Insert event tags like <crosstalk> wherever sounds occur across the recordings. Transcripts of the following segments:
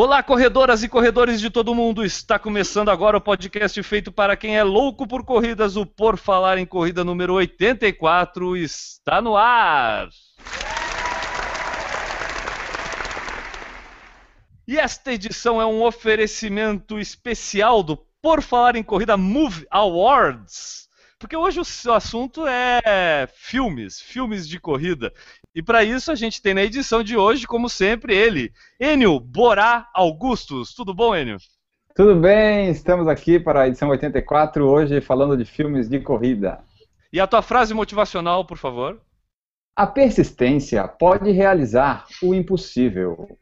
Olá, corredoras e corredores de todo mundo! Está começando agora o podcast feito para quem é louco por corridas. O Por Falar em Corrida número 84 está no ar! E esta edição é um oferecimento especial do Por Falar em Corrida Move Awards. Porque hoje o assunto é filmes, filmes de corrida. E para isso a gente tem na edição de hoje, como sempre, ele, Enio Borá Augustus. Tudo bom, Enio? Tudo bem, estamos aqui para a edição 84, hoje falando de filmes de corrida. E a tua frase motivacional, por favor? A persistência pode realizar o impossível.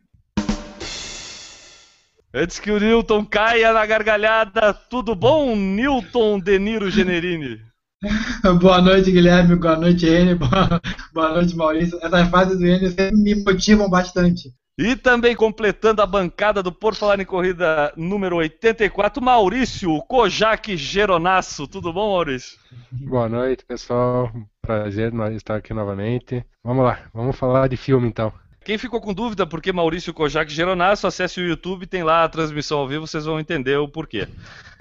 Antes que o Newton caia na gargalhada, tudo bom, Newton Deniro Generini? <laughs> boa noite, Guilherme. Boa noite, Enio. <laughs> Boa, boa noite, Maurício. Essas fases do Enio sempre me motivam bastante. E também completando a bancada do Por Falar em Corrida número 84, Maurício Kojak Geronasso. Tudo bom, Maurício? Boa noite, pessoal. Prazer estar aqui novamente. Vamos lá, vamos falar de filme então. Quem ficou com dúvida por que Maurício Kojak Geronasso, acesse o YouTube, tem lá a transmissão ao vivo, vocês vão entender o porquê.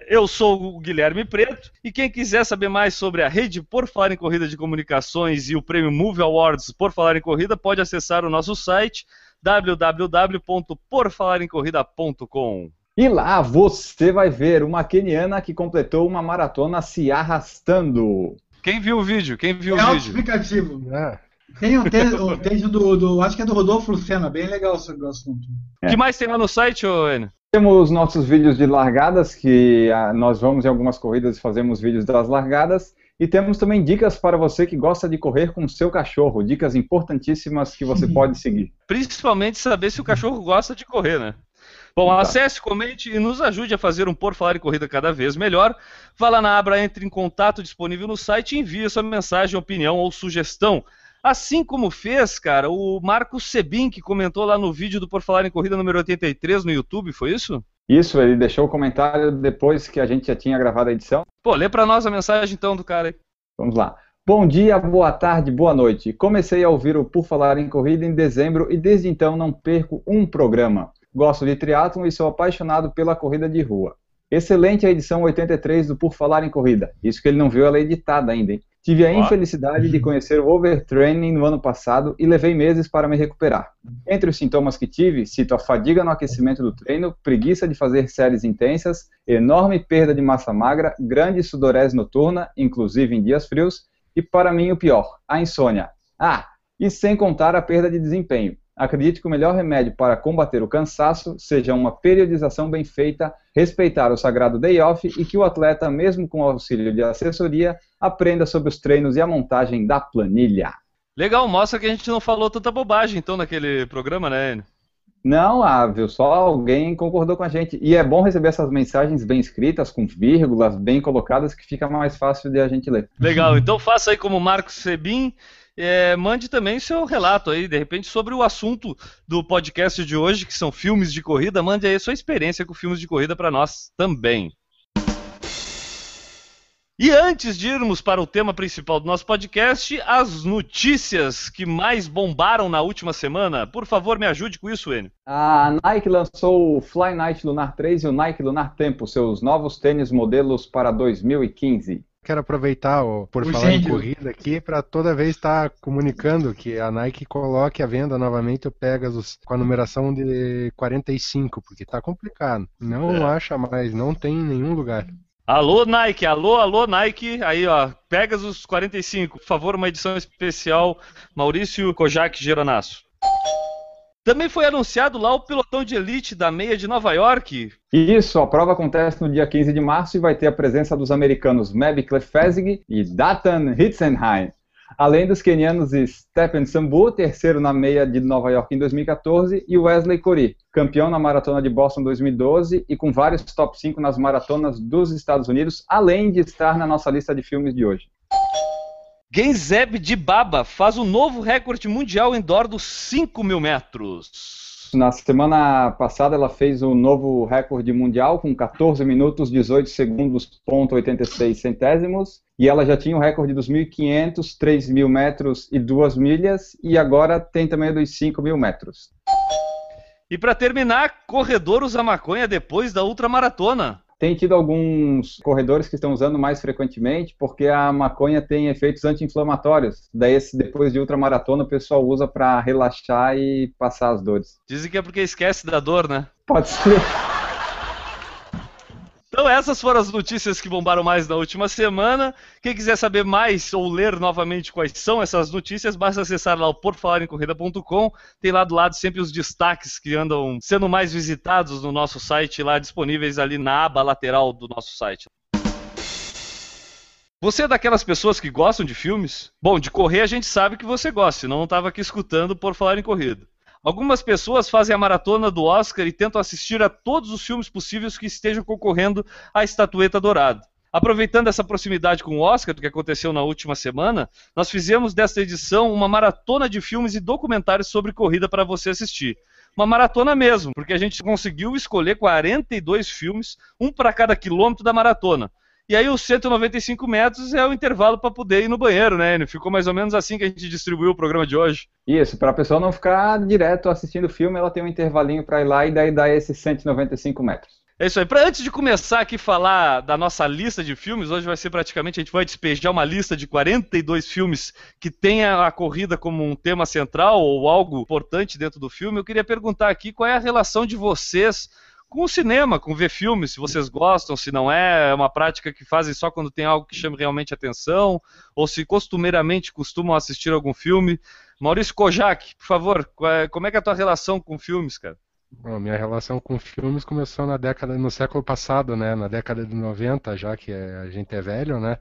Eu sou o Guilherme Preto e quem quiser saber mais sobre a rede Por Falar em Corrida de Comunicações e o prêmio Movie Awards Por Falar em Corrida, pode acessar o nosso site www.porfalaremcorrida.com. E lá você vai ver uma keniana que completou uma maratona se arrastando. Quem viu o vídeo? Quem viu é o vídeo? explicativo. É. Tem um texto, <laughs> texto do, do, Acho que é do Rodolfo Lucena, bem legal sobre o assunto. O é. que mais tem lá no site, ô Enio? Temos nossos vídeos de largadas, que ah, nós vamos em algumas corridas e fazemos vídeos das largadas. E temos também dicas para você que gosta de correr com o seu cachorro. Dicas importantíssimas que você <laughs> pode seguir. Principalmente saber se o cachorro gosta de correr, né? Bom, tá. acesse, comente e nos ajude a fazer um Por Falar em Corrida cada vez melhor. Vá lá na abra Entre em Contato disponível no site e envie sua mensagem, opinião ou sugestão. Assim como fez, cara, o Marcos Sebin, que comentou lá no vídeo do Por Falar em Corrida número 83 no YouTube, foi isso? Isso, ele deixou o comentário depois que a gente já tinha gravado a edição. Pô, lê para nós a mensagem então do cara aí. Vamos lá. Bom dia, boa tarde, boa noite. Comecei a ouvir o Por Falar em Corrida em dezembro e desde então não perco um programa. Gosto de triatlon e sou apaixonado pela corrida de rua. Excelente a edição 83 do Por Falar em Corrida. Isso que ele não viu ela editada ainda, hein? Tive a infelicidade de conhecer o overtraining no ano passado e levei meses para me recuperar. Entre os sintomas que tive, cito a fadiga no aquecimento do treino, preguiça de fazer séries intensas, enorme perda de massa magra, grande sudorese noturna, inclusive em dias frios, e para mim o pior, a insônia. Ah, e sem contar a perda de desempenho acredito que o melhor remédio para combater o cansaço seja uma periodização bem feita, respeitar o sagrado day off e que o atleta, mesmo com auxílio de assessoria, aprenda sobre os treinos e a montagem da planilha. Legal, mostra que a gente não falou tanta bobagem então naquele programa, né, Enio? Não, viu? Só alguém concordou com a gente. E é bom receber essas mensagens bem escritas, com vírgulas bem colocadas, que fica mais fácil de a gente ler. Legal, então faça aí como Marcos Sebin é, mande também seu relato aí, de repente, sobre o assunto do podcast de hoje, que são filmes de corrida. Mande aí sua experiência com filmes de corrida para nós também. E antes de irmos para o tema principal do nosso podcast, as notícias que mais bombaram na última semana. Por favor, me ajude com isso, Enio. A Nike lançou o Fly Night Lunar 3 e o Nike Lunar Tempo, seus novos tênis modelos para 2015 quero aproveitar ó, por o falar gênio. em corrida aqui para toda vez estar tá comunicando que a Nike coloque à venda novamente o Pegasus com a numeração de 45, porque está complicado. Não é. acha mais, não tem em nenhum lugar. Alô Nike, alô, alô Nike, aí ó, Pegasus 45, por favor, uma edição especial Maurício Kojak Geronasso. Também foi anunciado lá o pelotão de elite da meia de Nova York. Isso, a prova acontece no dia 15 de março e vai ter a presença dos americanos Meb Klefezig e Datan Hitzenheim. Além dos kenianos Stephen Sambu, terceiro na meia de Nova York em 2014, e Wesley Cori, campeão na maratona de Boston 2012 e com vários top 5 nas maratonas dos Estados Unidos, além de estar na nossa lista de filmes de hoje. Genzeb Dibaba faz um novo recorde mundial indoor dos 5 mil metros. Na semana passada ela fez o um novo recorde mundial com 14 minutos, 18 segundos, ponto 86 centésimos. E ela já tinha o recorde dos 1.500, 3 mil metros e 2 milhas. E agora tem também dos 5 mil metros. E para terminar, corredor usa maconha depois da ultramaratona. Tem tido alguns corredores que estão usando mais frequentemente, porque a maconha tem efeitos anti-inflamatórios. Daí, depois de ultramaratona, o pessoal usa para relaxar e passar as dores. Dizem que é porque esquece da dor, né? Pode ser. Então essas foram as notícias que bombaram mais na última semana. Quem quiser saber mais ou ler novamente quais são essas notícias, basta acessar lá o porfalarencorrida.com. Tem lá do lado sempre os destaques que andam sendo mais visitados no nosso site, lá disponíveis ali na aba lateral do nosso site. Você é daquelas pessoas que gostam de filmes? Bom, de correr a gente sabe que você gosta, senão não estava aqui escutando por falar em corrida. Algumas pessoas fazem a maratona do Oscar e tentam assistir a todos os filmes possíveis que estejam concorrendo à estatueta dourada. Aproveitando essa proximidade com o Oscar, que aconteceu na última semana, nós fizemos desta edição uma maratona de filmes e documentários sobre corrida para você assistir. Uma maratona mesmo, porque a gente conseguiu escolher 42 filmes, um para cada quilômetro da maratona. E aí os 195 metros é o intervalo para poder ir no banheiro, né? Ficou mais ou menos assim que a gente distribuiu o programa de hoje. Isso, para a pessoa não ficar direto assistindo o filme, ela tem um intervalinho para ir lá e daí dá esses 195 metros. É isso aí. Pra, antes de começar aqui falar da nossa lista de filmes, hoje vai ser praticamente, a gente vai despejar uma lista de 42 filmes que tenha a corrida como um tema central ou algo importante dentro do filme. Eu queria perguntar aqui qual é a relação de vocês com o cinema, com ver filmes, se vocês gostam, se não é, é uma prática que fazem só quando tem algo que chame realmente atenção, ou se costumeiramente costumam assistir algum filme. Maurício Kojak, por favor, é, como é que é a tua relação com filmes, cara? Bom, minha relação com filmes começou na década, no século passado, né, na década de 90, já que a gente é velho, né,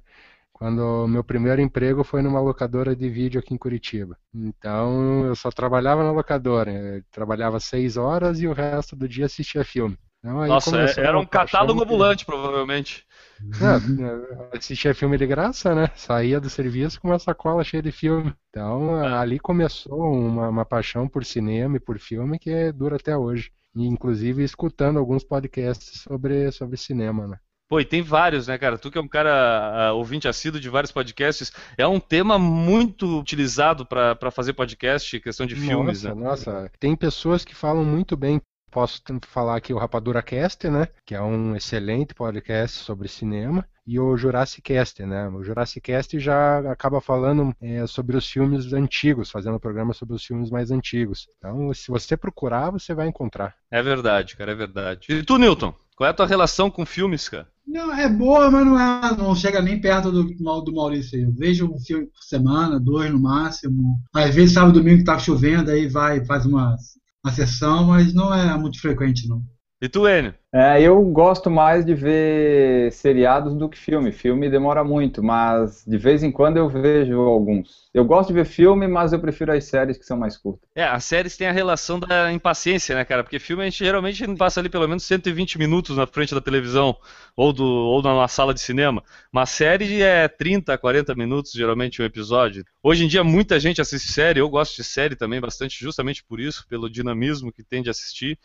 quando meu primeiro emprego foi numa locadora de vídeo aqui em Curitiba. Então eu só trabalhava na locadora, eu trabalhava seis horas e o resto do dia assistia filme. Então, Nossa, era um catálogo ambulante, provavelmente. É, assistia filme de graça, né? Saía do serviço com uma sacola cheia de filme. Então é. ali começou uma, uma paixão por cinema e por filme que dura até hoje. E, inclusive escutando alguns podcasts sobre, sobre cinema, né? Pô, e tem vários, né, cara? Tu que é um cara uh, ouvinte assíduo de vários podcasts, é um tema muito utilizado para fazer podcast, questão de filmes, nossa, né? Nossa, tem pessoas que falam muito bem. Posso falar aqui o Rapadura Cast, né? Que é um excelente podcast sobre cinema. E o Jurassic Cast, né? O Jurassic Cast já acaba falando é, sobre os filmes antigos, fazendo um programa sobre os filmes mais antigos. Então, se você procurar, você vai encontrar. É verdade, cara, é verdade. E tu, Newton? Qual é a tua relação com filmes, cara? Não, é boa, mas não, é, não chega nem perto do, do Maurício. Eu vejo um filme por semana, dois no máximo. Às vezes, sábado domingo que tá chovendo, aí vai faz uma, uma sessão, mas não é muito frequente, não. E tu, Enio? É, eu gosto mais de ver seriados do que filme. Filme demora muito, mas de vez em quando eu vejo alguns. Eu gosto de ver filme, mas eu prefiro as séries que são mais curtas. É, as séries têm a relação da impaciência, né, cara? Porque filme a gente geralmente passa ali pelo menos 120 minutos na frente da televisão ou, do, ou na sala de cinema. Uma série é 30, 40 minutos, geralmente, um episódio. Hoje em dia muita gente assiste série, eu gosto de série também bastante, justamente por isso, pelo dinamismo que tem de assistir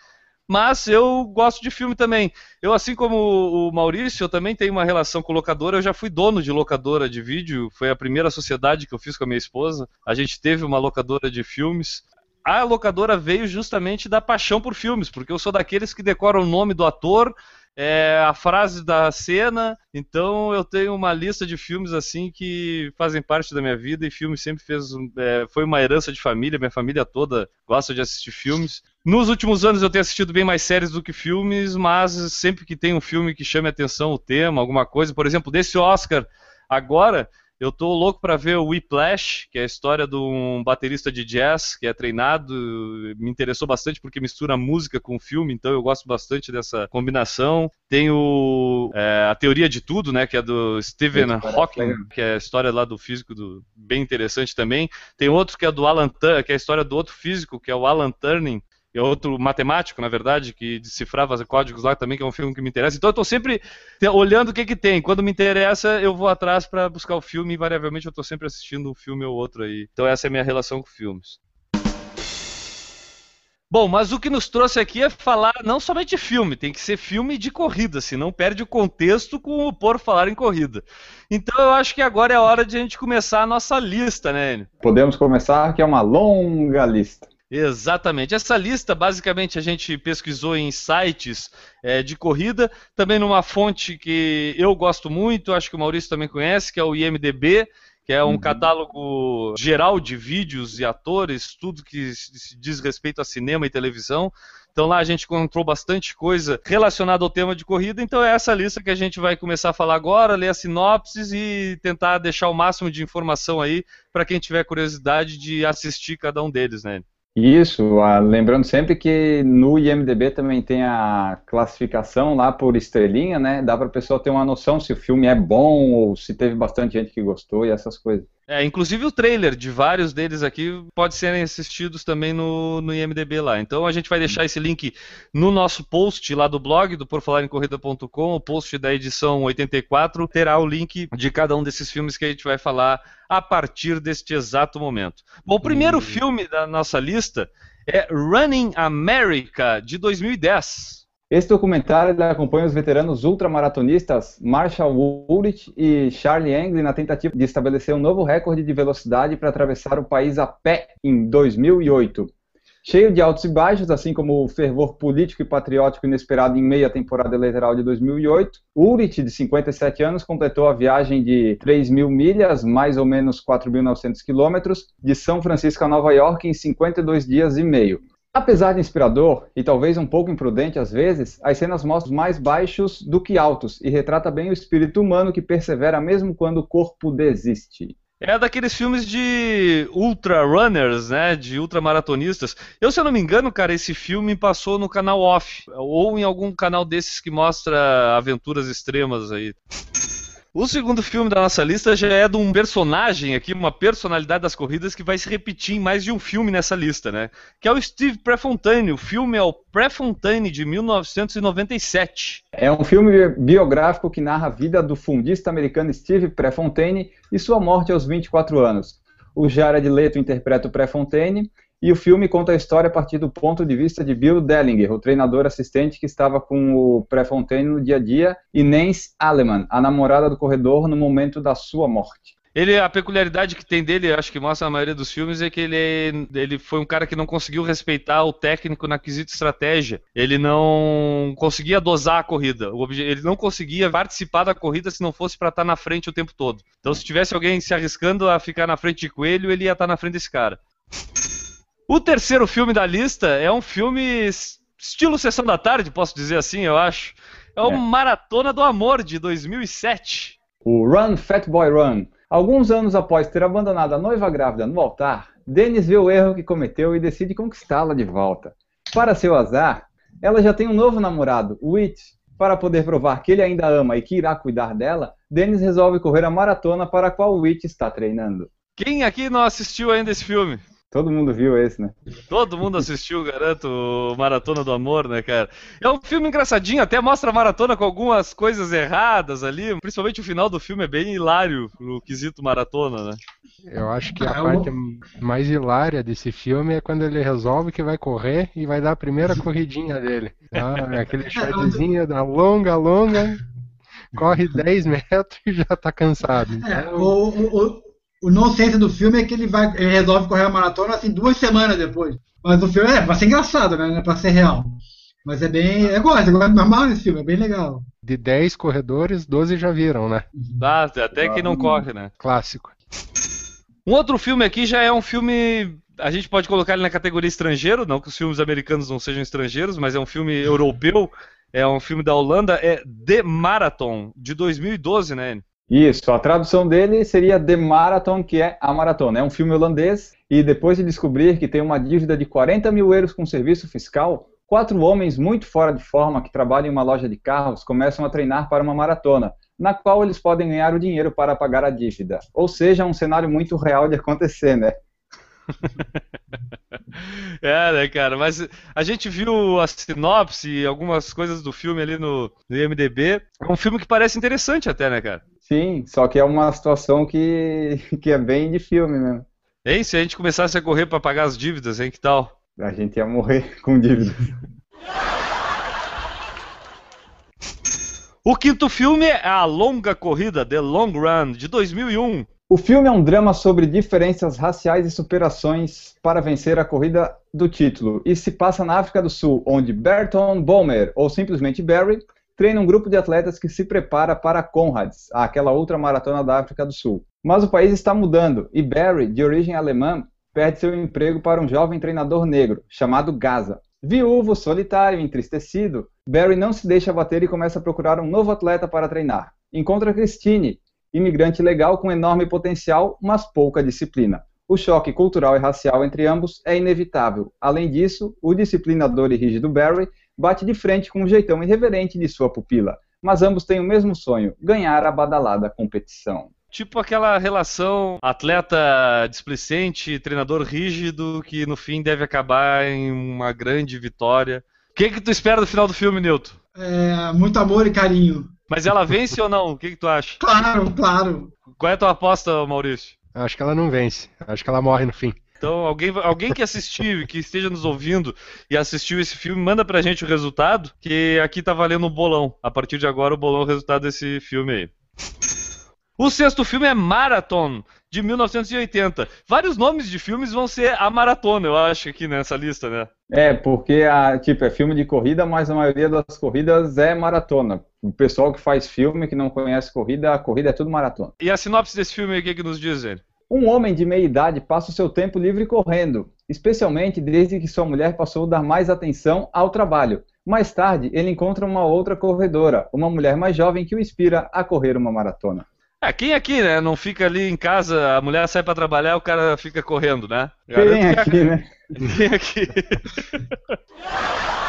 mas eu gosto de filme também. Eu, assim como o Maurício, eu também tenho uma relação com locadora. Eu já fui dono de locadora de vídeo, foi a primeira sociedade que eu fiz com a minha esposa. A gente teve uma locadora de filmes. A locadora veio justamente da paixão por filmes, porque eu sou daqueles que decoram o nome do ator, é, a frase da cena. Então eu tenho uma lista de filmes assim que fazem parte da minha vida e filme sempre fez é, foi uma herança de família. Minha família toda gosta de assistir filmes. Nos últimos anos eu tenho assistido bem mais séries do que filmes, mas sempre que tem um filme que chame a atenção, o tema, alguma coisa, por exemplo, desse Oscar agora eu tô louco para ver o Whiplash, que é a história de um baterista de jazz que é treinado. Me interessou bastante porque mistura música com filme, então eu gosto bastante dessa combinação. Tem o, é, a teoria de tudo, né, que é do Stephen Hawking, que é a história lá do físico do, bem interessante também. Tem outro que é do Alan, que é a história do outro físico, que é o Alan Turing, é outro matemático, na verdade, que decifrava códigos lá também, que é um filme que me interessa. Então eu estou sempre olhando o que, que tem. Quando me interessa, eu vou atrás para buscar o filme. Invariavelmente eu estou sempre assistindo um filme ou outro aí. Então essa é a minha relação com filmes. Bom, mas o que nos trouxe aqui é falar não somente de filme, tem que ser filme de corrida, senão perde o contexto com o por falar em corrida. Então eu acho que agora é a hora de a gente começar a nossa lista, né, Enio? Podemos começar, que é uma longa lista. Exatamente. Essa lista, basicamente, a gente pesquisou em sites é, de corrida, também numa fonte que eu gosto muito, acho que o Maurício também conhece, que é o IMDB, que é um uhum. catálogo geral de vídeos e atores, tudo que diz respeito a cinema e televisão. Então lá a gente encontrou bastante coisa relacionada ao tema de corrida, então é essa lista que a gente vai começar a falar agora, ler a sinopses e tentar deixar o máximo de informação aí para quem tiver curiosidade de assistir cada um deles, né? Isso, ah, lembrando sempre que no IMDB também tem a classificação lá por estrelinha, né? Dá para a pessoa ter uma noção se o filme é bom ou se teve bastante gente que gostou e essas coisas. É, inclusive o trailer de vários deles aqui pode serem assistidos também no, no IMDB lá. Então a gente vai deixar esse link no nosso post lá do blog, do porfalarencorrida.com, o post da edição 84, terá o link de cada um desses filmes que a gente vai falar a partir deste exato momento. Bom, o primeiro hum. filme da nossa lista é Running America, de 2010. Esse documentário acompanha os veteranos ultramaratonistas Marshall Woolrich e Charlie Angley na tentativa de estabelecer um novo recorde de velocidade para atravessar o país a pé em 2008. Cheio de altos e baixos, assim como o fervor político e patriótico inesperado em meia temporada eleitoral de 2008, Ulrich, de 57 anos, completou a viagem de 3 mil milhas, mais ou menos 4.900 quilômetros, de São Francisco a Nova York em 52 dias e meio. Apesar de inspirador e talvez um pouco imprudente às vezes, as cenas mostram mais baixos do que altos e retrata bem o espírito humano que persevera mesmo quando o corpo desiste. É daqueles filmes de ultra runners, né, de ultramaratonistas. Eu, se eu não me engano, cara, esse filme passou no canal Off ou em algum canal desses que mostra aventuras extremas aí. O segundo filme da nossa lista já é de um personagem aqui, uma personalidade das corridas que vai se repetir em mais de um filme nessa lista, né? Que é o Steve Prefontaine. O filme é o Prefontaine de 1997. É um filme biográfico que narra a vida do fundista americano Steve Prefontaine e sua morte aos 24 anos. O Jared Leto interpreta o Prefontaine e o filme conta a história a partir do ponto de vista de Bill Dellinger, o treinador assistente que estava com o Prefontaine no dia a dia, e Nancy Aleman, a namorada do corredor, no momento da sua morte. Ele, a peculiaridade que tem dele, acho que mostra a maioria dos filmes, é que ele, ele foi um cara que não conseguiu respeitar o técnico na quesito estratégia. Ele não conseguia dosar a corrida. Ele não conseguia participar da corrida se não fosse para estar tá na frente o tempo todo. Então, se tivesse alguém se arriscando a ficar na frente de coelho, ele ia estar tá na frente desse cara. O terceiro filme da lista é um filme estilo Sessão da Tarde, posso dizer assim, eu acho. É o é. Maratona do Amor, de 2007. O Run Fat Boy Run. Alguns anos após ter abandonado a noiva grávida no altar, Dennis vê o erro que cometeu e decide conquistá-la de volta. Para seu azar, ela já tem um novo namorado, Whit. Para poder provar que ele ainda ama e que irá cuidar dela, Dennis resolve correr a maratona para a qual Whit está treinando. Quem aqui não assistiu ainda esse filme? Todo mundo viu esse, né? Todo mundo <laughs> assistiu, garanto, Maratona do Amor, né, cara? É um filme engraçadinho, até mostra a maratona com algumas coisas erradas ali. Principalmente o final do filme é bem hilário no quesito maratona, né? Eu acho que a ah, parte mais hilária desse filme é quando ele resolve que vai correr e vai dar a primeira corridinha dele. <laughs> Ah, aquele shortzinho da longa, longa, corre 10 metros e já tá cansado. Então... É, o, o, o nonsense do filme é que ele vai ele resolve correr a maratona assim duas semanas depois. Mas o filme é pra ser engraçado, né? Não é pra ser real. Mas é bem. Eu gosto, eu gosto normal desse filme, é bem legal. De 10 corredores, 12 já viram, né? Dá, até que não corre, né? Clássico. Um outro filme aqui já é um filme. A gente pode colocar ele na categoria estrangeiro, não que os filmes americanos não sejam estrangeiros, mas é um filme <laughs> europeu, é um filme da Holanda, é The Marathon, de 2012, né? Isso, a tradução dele seria The Marathon, que é a maratona. É um filme holandês e depois de descobrir que tem uma dívida de 40 mil euros com serviço fiscal, quatro homens muito fora de forma que trabalham em uma loja de carros começam a treinar para uma maratona, na qual eles podem ganhar o dinheiro para pagar a dívida. Ou seja, um cenário muito real de acontecer, né? <laughs> É, né, cara? Mas a gente viu a sinopse e algumas coisas do filme ali no, no IMDB. É um filme que parece interessante até, né, cara? Sim, só que é uma situação que, <laughs> que é bem de filme mesmo. Hein, se a gente começasse a correr para pagar as dívidas, hein, que tal? A gente ia morrer <laughs> com dívidas. O quinto filme é A Longa Corrida, The Long Run, de 2001. O filme é um drama sobre diferenças raciais e superações para vencer a corrida do título e se passa na África do Sul, onde Berton Bomer, ou simplesmente Barry, treina um grupo de atletas que se prepara para Conrads, aquela outra maratona da África do Sul. Mas o país está mudando e Barry, de origem alemã, perde seu emprego para um jovem treinador negro, chamado Gaza. Viúvo, solitário entristecido, Barry não se deixa bater e começa a procurar um novo atleta para treinar. Encontra Christine, imigrante legal com enorme potencial, mas pouca disciplina. O choque cultural e racial entre ambos é inevitável. Além disso, o disciplinador e rígido Barry bate de frente com um jeitão irreverente de sua pupila. Mas ambos têm o mesmo sonho: ganhar a badalada competição. Tipo aquela relação atleta displicente, treinador rígido, que no fim deve acabar em uma grande vitória. O que, que tu espera do final do filme, Newton? É, muito amor e carinho. Mas ela vence ou não? O que, que tu acha? Claro, claro. Qual é a tua aposta, Maurício? Acho que ela não vence. Acho que ela morre no fim. Então, alguém, alguém que assistiu que esteja nos ouvindo e assistiu esse filme, manda pra gente o resultado, que aqui tá valendo um bolão. A partir de agora, o bolão é o resultado desse filme aí. O sexto filme é Marathon, de 1980. Vários nomes de filmes vão ser a maratona, eu acho, aqui nessa lista, né? É, porque a, tipo, é filme de corrida, mas a maioria das corridas é maratona. O pessoal que faz filme, que não conhece corrida, a corrida é tudo maratona. E a sinopse desse filme, o que, que nos diz ele? Um homem de meia idade passa o seu tempo livre correndo, especialmente desde que sua mulher passou a dar mais atenção ao trabalho. Mais tarde, ele encontra uma outra corredora, uma mulher mais jovem que o inspira a correr uma maratona. É, quem aqui, né? Não fica ali em casa, a mulher sai para trabalhar, o cara fica correndo, né? Quem aqui, né? <laughs> Quem aqui? <laughs>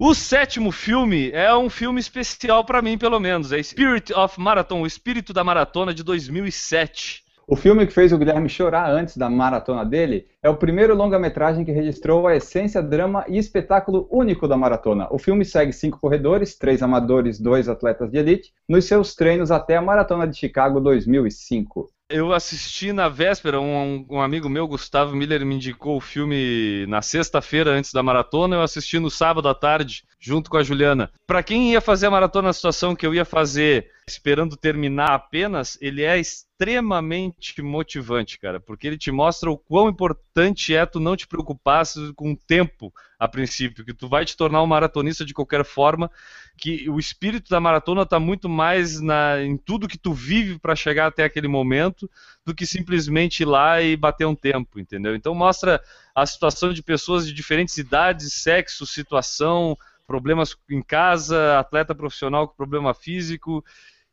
O sétimo filme é um filme especial para mim, pelo menos. É Spirit of Marathon, o Espírito da Maratona de 2007. O filme que fez o Guilherme chorar antes da maratona dele é o primeiro longa-metragem que registrou a essência, drama e espetáculo único da maratona. O filme segue cinco corredores, três amadores, dois atletas de elite, nos seus treinos até a Maratona de Chicago 2005. Eu assisti na véspera, um, um, amigo meu, Gustavo Miller, me indicou o filme na sexta-feira antes da maratona. Eu assisti no sábado à tarde, junto com a Juliana. Para quem ia fazer a maratona na situação que eu ia fazer, esperando terminar apenas, ele é extremamente motivante, cara, porque ele te mostra o quão importante é tu não te preocupar com o tempo a princípio, que tu vai te tornar um maratonista de qualquer forma, que o espírito da maratona está muito mais na, em tudo que tu vive para chegar até aquele momento do que simplesmente ir lá e bater um tempo, entendeu? Então mostra a situação de pessoas de diferentes idades, sexo, situação, problemas em casa, atleta profissional com problema físico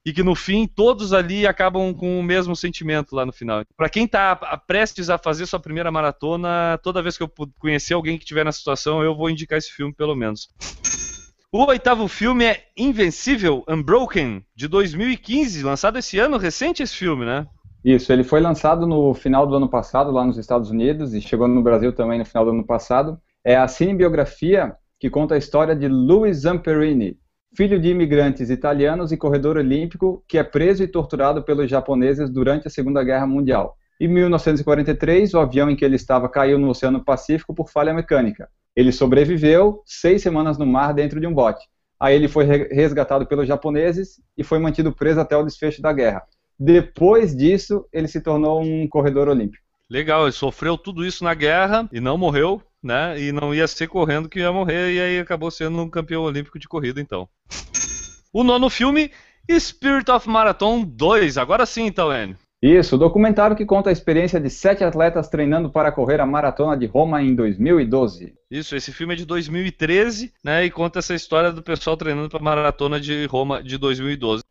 e que no fim todos ali acabam com o mesmo sentimento lá no final. Para quem está prestes a fazer sua primeira maratona, toda vez que eu conhecer alguém que estiver na situação, eu vou indicar esse filme pelo menos. O oitavo filme é Invencível, Unbroken, de 2015, lançado esse ano, recente esse filme, né? Isso, ele foi lançado no final do ano passado lá nos Estados Unidos e chegou no Brasil também no final do ano passado. É a cinebiografia que conta a história de Louis Zamperini, filho de imigrantes italianos e corredor olímpico que é preso e torturado pelos japoneses durante a Segunda Guerra Mundial. Em 1943, o avião em que ele estava caiu no Oceano Pacífico por falha mecânica. Ele sobreviveu seis semanas no mar dentro de um bote. Aí ele foi resgatado pelos japoneses e foi mantido preso até o desfecho da guerra. Depois disso, ele se tornou um corredor olímpico. Legal, ele sofreu tudo isso na guerra e não morreu, né? E não ia ser correndo que ia morrer, e aí acabou sendo um campeão olímpico de corrida, então. O nono filme, Spirit of Marathon 2. Agora sim, então, Enio. Isso, documentário que conta a experiência de sete atletas treinando para correr a maratona de Roma em 2012. Isso, esse filme é de 2013, né? E conta essa história do pessoal treinando para a maratona de Roma de 2012.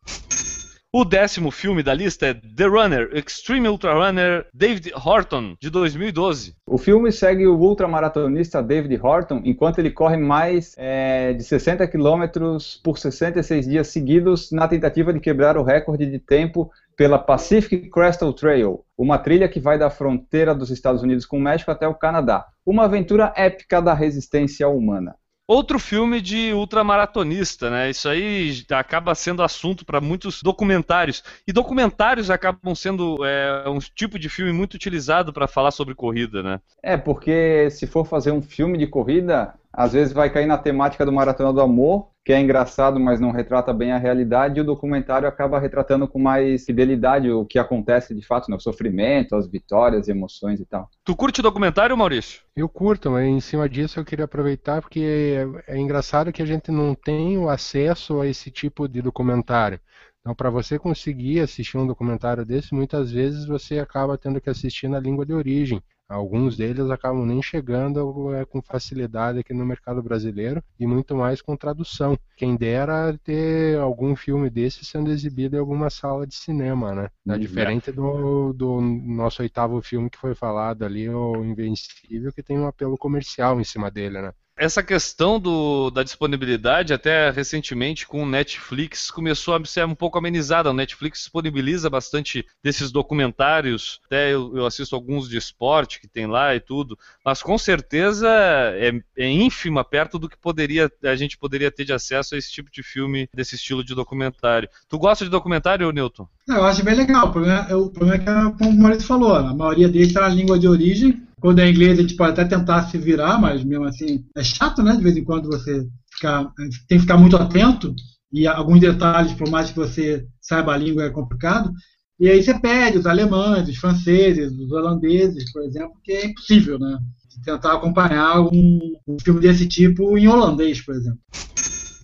O décimo filme da lista é The Runner, Extreme Ultra Runner David Horton, de 2012. O filme segue o ultramaratonista David Horton enquanto ele corre mais é, de 60 quilômetros por 66 dias seguidos na tentativa de quebrar o recorde de tempo pela Pacific Crystal Trail, uma trilha que vai da fronteira dos Estados Unidos com o México até o Canadá. Uma aventura épica da resistência humana. Outro filme de ultramaratonista, né? Isso aí acaba sendo assunto para muitos documentários. E documentários acabam sendo é, um tipo de filme muito utilizado para falar sobre corrida, né? É, porque se for fazer um filme de corrida, às vezes vai cair na temática do Maratona do Amor, que é engraçado, mas não retrata bem a realidade, e o documentário acaba retratando com mais fidelidade o que acontece de fato, né? o sofrimento, as vitórias, emoções e tal. Tu curte documentário, Maurício? Eu curto, mas em cima disso eu queria aproveitar porque é, é engraçado que a gente não tem o acesso a esse tipo de documentário. Então, para você conseguir assistir um documentário desse, muitas vezes você acaba tendo que assistir na língua de origem. Alguns deles acabam nem chegando é, com facilidade aqui no mercado brasileiro e muito mais com tradução. Quem dera ter algum filme desse sendo exibido em alguma sala de cinema, né? É diferente do, do nosso oitavo filme que foi falado ali, o Invencível, que tem um apelo comercial em cima dele, né? Essa questão do, da disponibilidade, até recentemente com o Netflix, começou a ser um pouco amenizada. O Netflix disponibiliza bastante desses documentários, até eu, eu assisto alguns de esporte que tem lá e tudo, mas com certeza é, é, ínfima perto do que poderia a gente poderia ter de acesso a esse tipo de filme desse estilo de documentário. Tu gosta de documentário, Newton? Eu acho bem legal. O problema, é, o problema é que, como o Maurício falou, a maioria deles está na língua de origem quando é inglês, a gente pode até tentar se virar, mas mesmo assim é chato, né? De vez em quando você ficar, tem que ficar muito atento e alguns detalhes, por mais que você saiba a língua, é complicado. E aí você pede os alemães, os franceses, os holandeses, por exemplo, que é impossível, né? Tentar acompanhar um, um filme desse tipo em holandês, por exemplo.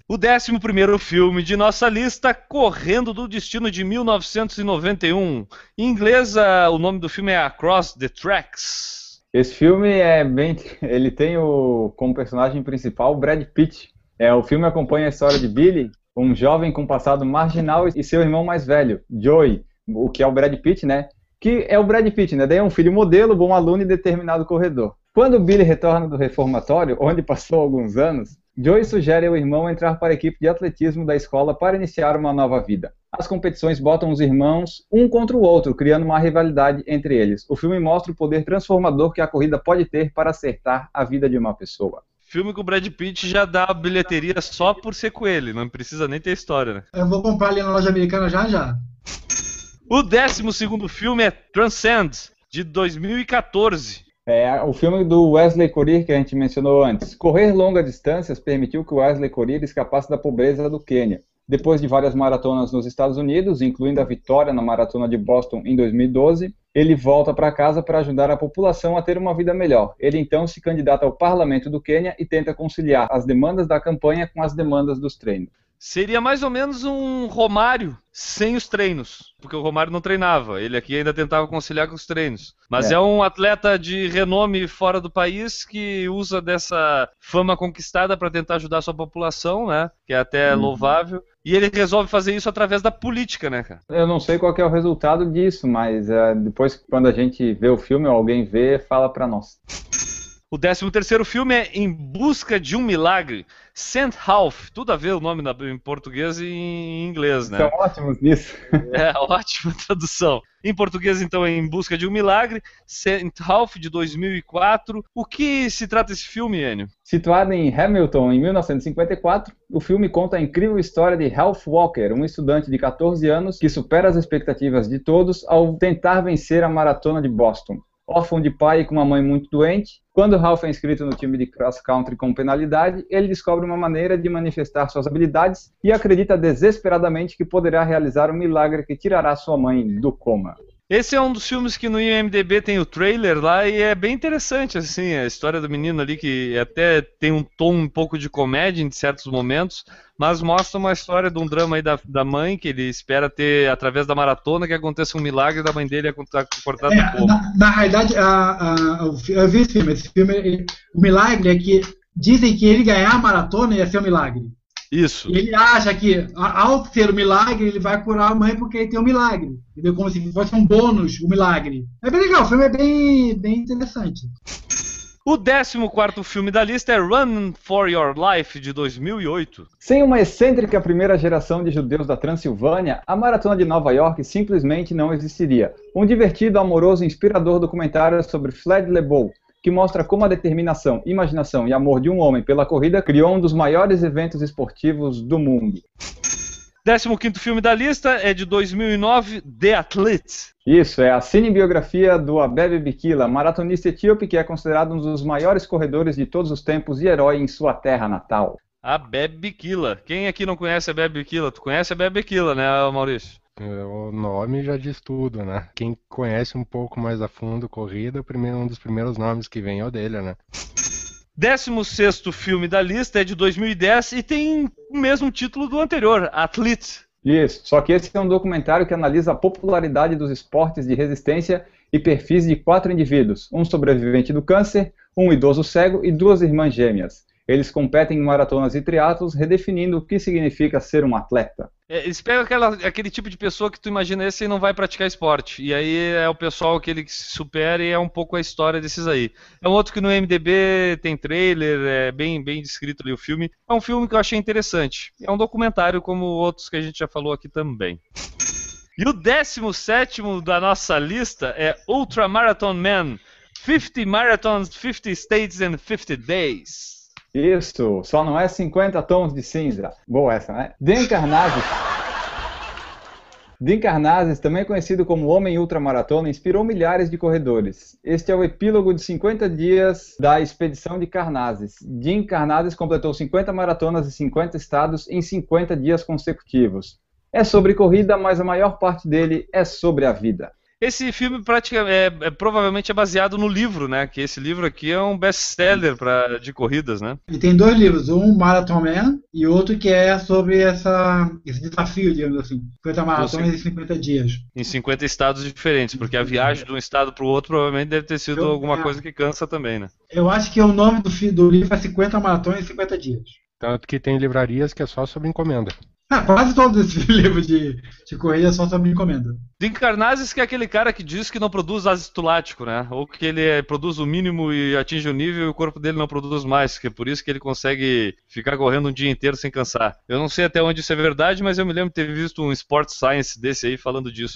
O 11 filme de nossa lista, Correndo do Destino de 1991. Em inglês, o nome do filme é Across the Tracks. Esse filme é bem. <laughs> Ele tem o, como personagem principal o Brad Pitt. É, o filme acompanha a história de Billy, um jovem com passado marginal, e seu irmão mais velho, Joey, o que é o Brad Pitt, né? Que é o Brad Pitt, né? Daí é um filho modelo, bom aluno e determinado corredor. Quando Billy retorna do reformatório, onde passou alguns anos, Joey sugere ao irmão entrar para a equipe de atletismo da escola para iniciar uma nova vida. As competições botam os irmãos um contra o outro, criando uma rivalidade entre eles. O filme mostra o poder transformador que a corrida pode ter para acertar a vida de uma pessoa. Filme que o Brad Pitt já dá a bilheteria só por ser com ele, não precisa nem ter história, né? Eu vou comprar ali na loja americana já já. O 12 segundo filme é Transcend, de 2014. É o filme do Wesley Corir que a gente mencionou antes. Correr longas distâncias permitiu que Wesley Corir escapasse da pobreza do Quênia. Depois de várias maratonas nos Estados Unidos, incluindo a vitória na maratona de Boston em 2012, ele volta para casa para ajudar a população a ter uma vida melhor. Ele então se candidata ao parlamento do Quênia e tenta conciliar as demandas da campanha com as demandas dos treinos. Seria mais ou menos um Romário sem os treinos, porque o Romário não treinava, ele aqui ainda tentava conciliar com os treinos. Mas é, é um atleta de renome fora do país que usa dessa fama conquistada para tentar ajudar a sua população, né? Que é até uhum. louvável. E ele resolve fazer isso através da política, né, cara? Eu não sei qual é o resultado disso, mas uh, depois, quando a gente vê o filme ou alguém vê, fala para nós. O 13 terceiro filme é Em Busca de um Milagre. St. Half, tudo a ver o nome em português e em inglês, né? São ótimos nisso. <laughs> É, ótima tradução. Em português, então, é Em Busca de um Milagre. St. Half, de 2004. O que se trata esse filme, Enio? Situado em Hamilton, em 1954, o filme conta a incrível história de Ralph Walker, um estudante de 14 anos que supera as expectativas de todos ao tentar vencer a maratona de Boston órfão de pai e com uma mãe muito doente. Quando Ralph é inscrito no time de cross country com penalidade, ele descobre uma maneira de manifestar suas habilidades e acredita desesperadamente que poderá realizar um milagre que tirará sua mãe do coma. Esse é um dos filmes que no IMDB tem o trailer lá e é bem interessante, assim, a história do menino ali que até tem um tom um pouco de comédia em certos momentos, mas mostra uma história de um drama aí da, da mãe que ele espera ter, através da maratona, que aconteça um milagre da mãe dele cortada é, do Na, na realidade, a, a, eu vi esse filme, esse filme, ele, o milagre é que dizem que ele ganhar a maratona ia ser um milagre. Isso. E ele acha que, ao ser o milagre, ele vai curar a mãe porque ele tem um milagre. Entendeu? Como se fosse um bônus, o um milagre. É bem legal, o filme é bem, bem interessante. O 14 filme da lista é Run for Your Life, de 2008. Sem uma excêntrica primeira geração de judeus da Transilvânia, a Maratona de Nova York simplesmente não existiria. Um divertido, amoroso e inspirador documentário sobre Fled LeBeau, que mostra como a determinação, imaginação e amor de um homem pela corrida criou um dos maiores eventos esportivos do mundo. 15 filme da lista é de 2009, The Athlete. Isso, é a cinebiografia do Abebe Bikila, maratonista etíope que é considerado um dos maiores corredores de todos os tempos e herói em sua terra natal. Abebe Bikila. Quem aqui não conhece Abebe Bikila? Tu conhece Abebe Bikila, né, Maurício? O nome já diz tudo, né? Quem conhece um pouco mais a fundo corrida, primeiro, um dos primeiros nomes que vem é o dele, né? 16 filme da lista é de 2010 e tem o mesmo título do anterior, Athlete. Isso, só que esse é um documentário que analisa a popularidade dos esportes de resistência e perfis de quatro indivíduos: um sobrevivente do câncer, um idoso cego e duas irmãs gêmeas. Eles competem em maratonas e triatlos, redefinindo o que significa ser um atleta. É, eles pegam aquela, aquele tipo de pessoa que tu imagina esse e não vai praticar esporte. E aí é o pessoal que ele supera e é um pouco a história desses aí. É um outro que no MDB tem trailer, é bem, bem descrito ali o filme. É um filme que eu achei interessante. É um documentário como outros que a gente já falou aqui também. E o 17 da nossa lista é Ultra Marathon Man 50 Marathons, 50 States and 50 Days. Isso, só não é 50 tons de cinza. Boa essa, né? Dan Carnazes. Dan Carnazes, também conhecido como Homem Ultramaratona, inspirou milhares de corredores. Este é o epílogo de 50 dias da expedição de Carnazes. Jim Carnazes completou 50 maratonas em 50 estados em 50 dias consecutivos. É sobre corrida, mas a maior parte dele é sobre a vida. Esse filme praticamente é, é, provavelmente é baseado no livro, né? Que esse livro aqui é um best-seller de corridas, né? E tem dois livros, um Marathon Man e outro que é sobre essa, esse desafio, digamos assim. 50 maratonas em 50 dias. Em 50 estados diferentes, porque a viagem de um estado para o outro provavelmente deve ter sido Eu, alguma é. coisa que cansa também, né? Eu acho que o nome do, do livro é 50 maratonas em 50 dias. Tanto que tem livrarias que é só sobre encomenda. Ah, quase todos esses <laughs> livros de, de corrida são sobre encomenda. Dean Carnazes que é aquele cara que diz que não produz ácido lático, né? Ou que ele é, produz o mínimo e atinge o nível e o corpo dele não produz mais, que é por isso que ele consegue ficar correndo um dia inteiro sem cansar. Eu não sei até onde isso é verdade, mas eu me lembro de ter visto um Sport Science desse aí falando disso.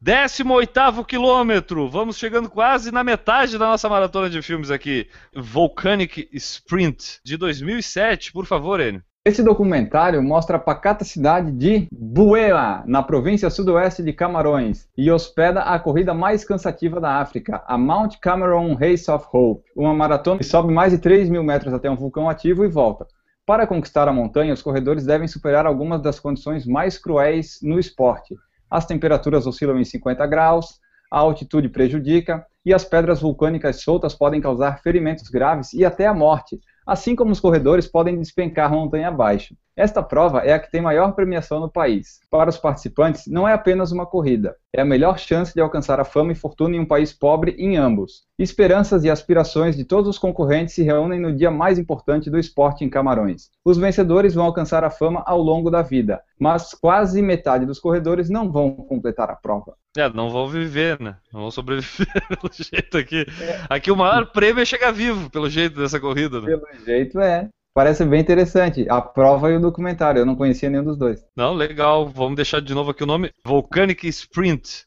18 quilômetro, vamos chegando quase na metade da nossa maratona de filmes aqui. Volcanic Sprint, de 2007, por favor, Enio. Esse documentário mostra a pacata cidade de Buea, na província sudoeste de Camarões, e hospeda a corrida mais cansativa da África, a Mount Cameron Race of Hope, uma maratona que sobe mais de 3 mil metros até um vulcão ativo e volta. Para conquistar a montanha, os corredores devem superar algumas das condições mais cruéis no esporte. As temperaturas oscilam em 50 graus, a altitude prejudica e as pedras vulcânicas soltas podem causar ferimentos graves e até a morte, assim como os corredores podem despencar montanha abaixo. Esta prova é a que tem maior premiação no país. Para os participantes, não é apenas uma corrida, é a melhor chance de alcançar a fama e fortuna em um país pobre em ambos. Esperanças e aspirações de todos os concorrentes se reúnem no dia mais importante do esporte em Camarões. Os vencedores vão alcançar a fama ao longo da vida, mas quase metade dos corredores não vão completar a prova. É, não vão viver, né? Não vão sobreviver <laughs> pelo jeito aqui. É. Aqui o maior prêmio é chegar vivo, pelo jeito dessa corrida, né? Pelo jeito é. Parece bem interessante. A prova e o documentário. Eu não conhecia nenhum dos dois. Não, legal. Vamos deixar de novo aqui o nome: Volcanic Sprint.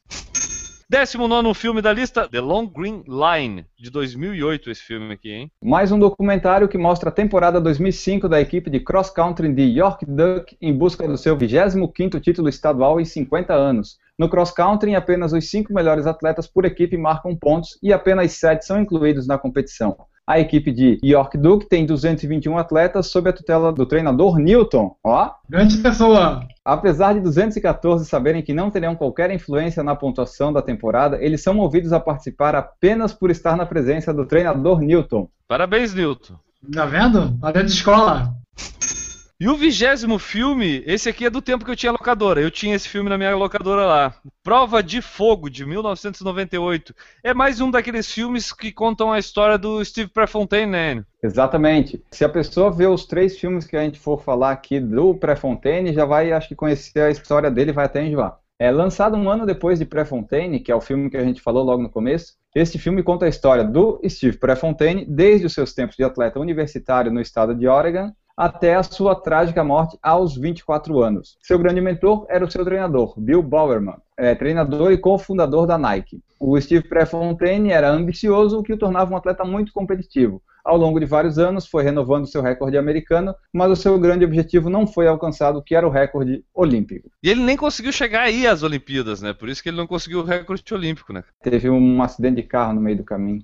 19 filme da lista, The Long Green Line, de 2008, esse filme aqui, hein? Mais um documentário que mostra a temporada 2005 da equipe de cross country de York Duck em busca do seu 25º título estadual em 50 anos. No cross country, apenas os cinco melhores atletas por equipe marcam pontos e apenas sete são incluídos na competição. A equipe de York Duke tem 221 atletas sob a tutela do treinador Newton. Ó. Grande pessoa! Apesar de 214 saberem que não terão qualquer influência na pontuação da temporada, eles são movidos a participar apenas por estar na presença do treinador Newton. Parabéns, Newton. Tá vendo? Tá dentro de escola. E o vigésimo filme, esse aqui é do tempo que eu tinha locadora. Eu tinha esse filme na minha locadora lá. Prova de Fogo, de 1998. É mais um daqueles filmes que contam a história do Steve Prefontaine, né? Exatamente. Se a pessoa vê os três filmes que a gente for falar aqui do Prefontaine, já vai, acho que, conhecer a história dele vai até enjoar. É lançado um ano depois de Prefontaine, que é o filme que a gente falou logo no começo. Este filme conta a história do Steve Prefontaine desde os seus tempos de atleta universitário no estado de Oregon até a sua trágica morte aos 24 anos. Seu grande mentor era o seu treinador, Bill Bowerman, é, treinador e cofundador da Nike. O Steve Prefontaine era ambicioso, o que o tornava um atleta muito competitivo. Ao longo de vários anos, foi renovando seu recorde americano, mas o seu grande objetivo não foi alcançado, que era o recorde olímpico. E ele nem conseguiu chegar aí às Olimpíadas, né? Por isso que ele não conseguiu o recorde olímpico, né? Teve um acidente de carro no meio do caminho.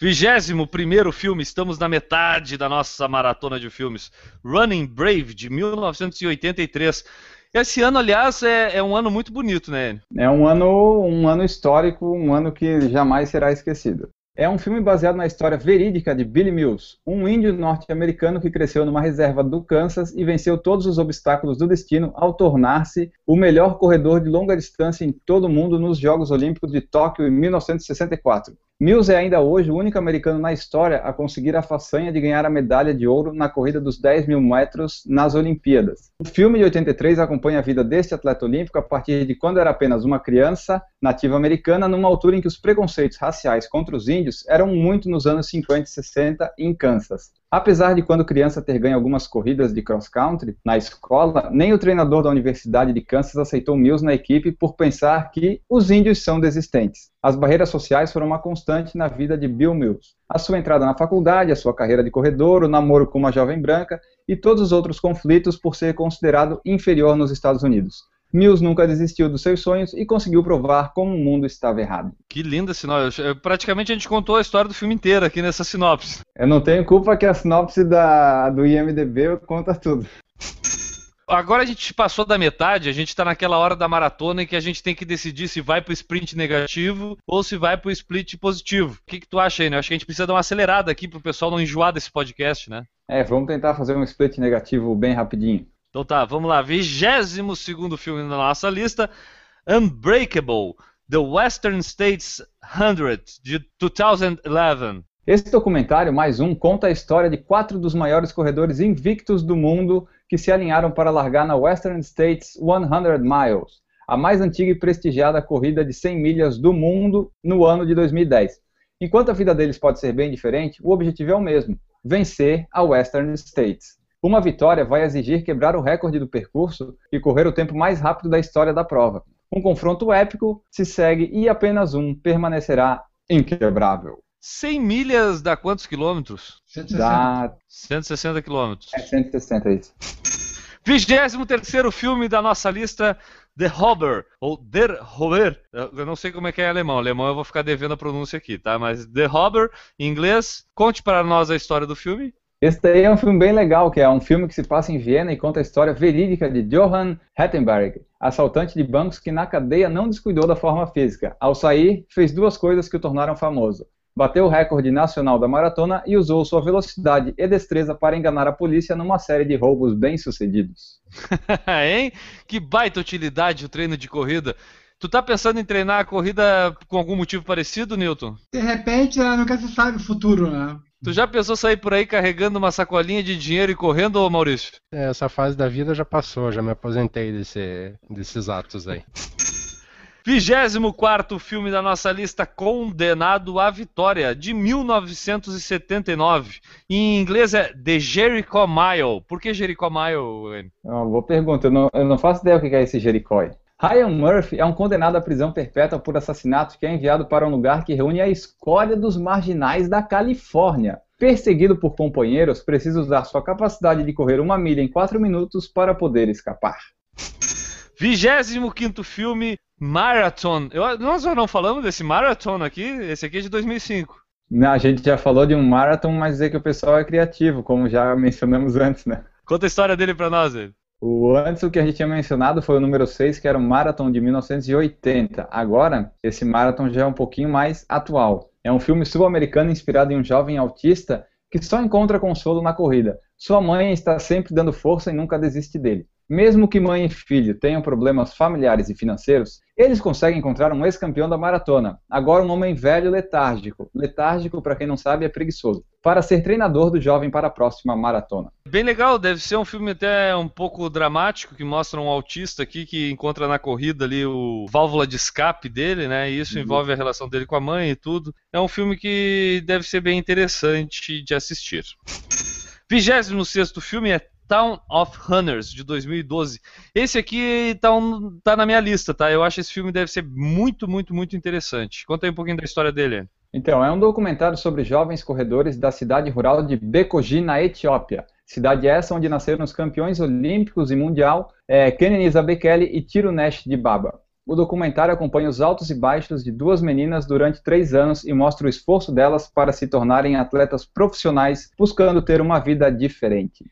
Vigésimo primeiro filme, estamos na metade da nossa maratona de filmes. Running Brave, de 1983. Esse ano, aliás, é, é um ano muito bonito, né? É um ano, um ano histórico, um ano que jamais será esquecido. É um filme baseado na história verídica de Billy Mills, um índio norte-americano que cresceu numa reserva do Kansas e venceu todos os obstáculos do destino ao tornar-se o melhor corredor de longa distância em todo o mundo nos Jogos Olímpicos de Tóquio em 1964. Mills é ainda hoje o único americano na história a conseguir a façanha de ganhar a medalha de ouro na corrida dos 10 mil metros nas Olimpíadas. O filme de 83 acompanha a vida deste atleta olímpico a partir de quando era apenas uma criança nativa americana, numa altura em que os preconceitos raciais contra os índios eram muito nos anos 50 e 60 em Kansas. Apesar de quando criança ter ganho algumas corridas de cross country na escola, nem o treinador da Universidade de Kansas aceitou Mills na equipe por pensar que os índios são desistentes. As barreiras sociais foram uma constante na vida de Bill Mills. A sua entrada na faculdade, a sua carreira de corredor, o namoro com uma jovem branca e todos os outros conflitos por ser considerado inferior nos Estados Unidos. Mills nunca desistiu dos seus sonhos e conseguiu provar como o mundo estava errado. Que linda sinopse. Praticamente a gente contou a história do filme inteiro aqui nessa sinopse. Eu não tenho culpa que a sinopse da, do IMDB conta tudo. Agora a gente passou da metade, a gente está naquela hora da maratona em que a gente tem que decidir se vai para o sprint negativo ou se vai para o split positivo. O que, que tu acha aí, né? Acho que a gente precisa dar uma acelerada aqui para o pessoal não enjoar desse podcast, né? É, vamos tentar fazer um split negativo bem rapidinho. Então tá, vamos lá. 22 filme na nossa lista: Unbreakable, The Western States 100, de 2011. Esse documentário, mais um, conta a história de quatro dos maiores corredores invictos do mundo que se alinharam para largar na Western States 100 Miles, a mais antiga e prestigiada corrida de 100 milhas do mundo no ano de 2010. Enquanto a vida deles pode ser bem diferente, o objetivo é o mesmo: vencer a Western States. Uma vitória vai exigir quebrar o recorde do percurso e correr o tempo mais rápido da história da prova. Um confronto épico se segue e apenas um permanecerá inquebrável. 100 milhas dá quantos quilômetros? 160. Dá... 160 quilômetros. É 160 isso. 23 filme da nossa lista, The Hober, ou Der Hober, eu não sei como é que é em alemão, alemão eu vou ficar devendo a pronúncia aqui, tá? Mas The Hober, em inglês, conte para nós a história do filme. Esse daí é um filme bem legal, que é um filme que se passa em Viena e conta a história verídica de Johann Hettenberg, assaltante de bancos que na cadeia não descuidou da forma física. Ao sair, fez duas coisas que o tornaram famoso. Bateu o recorde nacional da maratona e usou sua velocidade e destreza para enganar a polícia numa série de roubos bem-sucedidos. <laughs> hein? Que baita utilidade o treino de corrida. Tu tá pensando em treinar a corrida com algum motivo parecido, Newton? De repente, né, nunca se sabe o futuro, né? Tu já pensou sair por aí carregando uma sacolinha de dinheiro e correndo, ô Maurício? É, essa fase da vida já passou, já me aposentei desse, desses atos aí. 24 filme da nossa lista, Condenado à Vitória, de 1979. Em inglês é The Jericho Mile. Por que Jericho Mile, É uma boa pergunta, eu não, eu não faço ideia o que é esse Jericho. Ryan Murphy é um condenado à prisão perpétua por assassinato que é enviado para um lugar que reúne a escória dos marginais da Califórnia. Perseguido por companheiros, precisa usar sua capacidade de correr uma milha em 4 minutos para poder escapar. 25 filme, Marathon. Eu, nós já não falamos desse Marathon aqui? Esse aqui é de 2005. Não, a gente já falou de um marathon, mas dizer que o pessoal é criativo, como já mencionamos antes, né? Conta a história dele pra nós, velho. O antes o que a gente tinha mencionado foi o número 6, que era o Marathon de 1980. Agora, esse Marathon já é um pouquinho mais atual. É um filme sul-americano inspirado em um jovem autista que só encontra consolo na corrida. Sua mãe está sempre dando força e nunca desiste dele. Mesmo que mãe e filho tenham problemas familiares e financeiros, eles conseguem encontrar um ex-campeão da maratona, agora um homem velho letárgico. Letárgico, para quem não sabe, é preguiçoso. Para ser treinador do jovem para a próxima maratona. Bem legal, deve ser um filme até um pouco dramático, que mostra um autista aqui que encontra na corrida ali o válvula de escape dele, né? E isso uhum. envolve a relação dele com a mãe e tudo. É um filme que deve ser bem interessante de assistir. 26 filme é Town of Hunters, de 2012. Esse aqui tá, um, tá na minha lista, tá? Eu acho que esse filme deve ser muito, muito, muito interessante. Conta aí um pouquinho da história dele. Então, é um documentário sobre jovens corredores da cidade rural de Bekoji, na Etiópia. Cidade essa onde nasceram os campeões olímpicos e mundial é, Kenenisa Bekele e Tiro Nash de Baba. O documentário acompanha os altos e baixos de duas meninas durante três anos e mostra o esforço delas para se tornarem atletas profissionais, buscando ter uma vida diferente.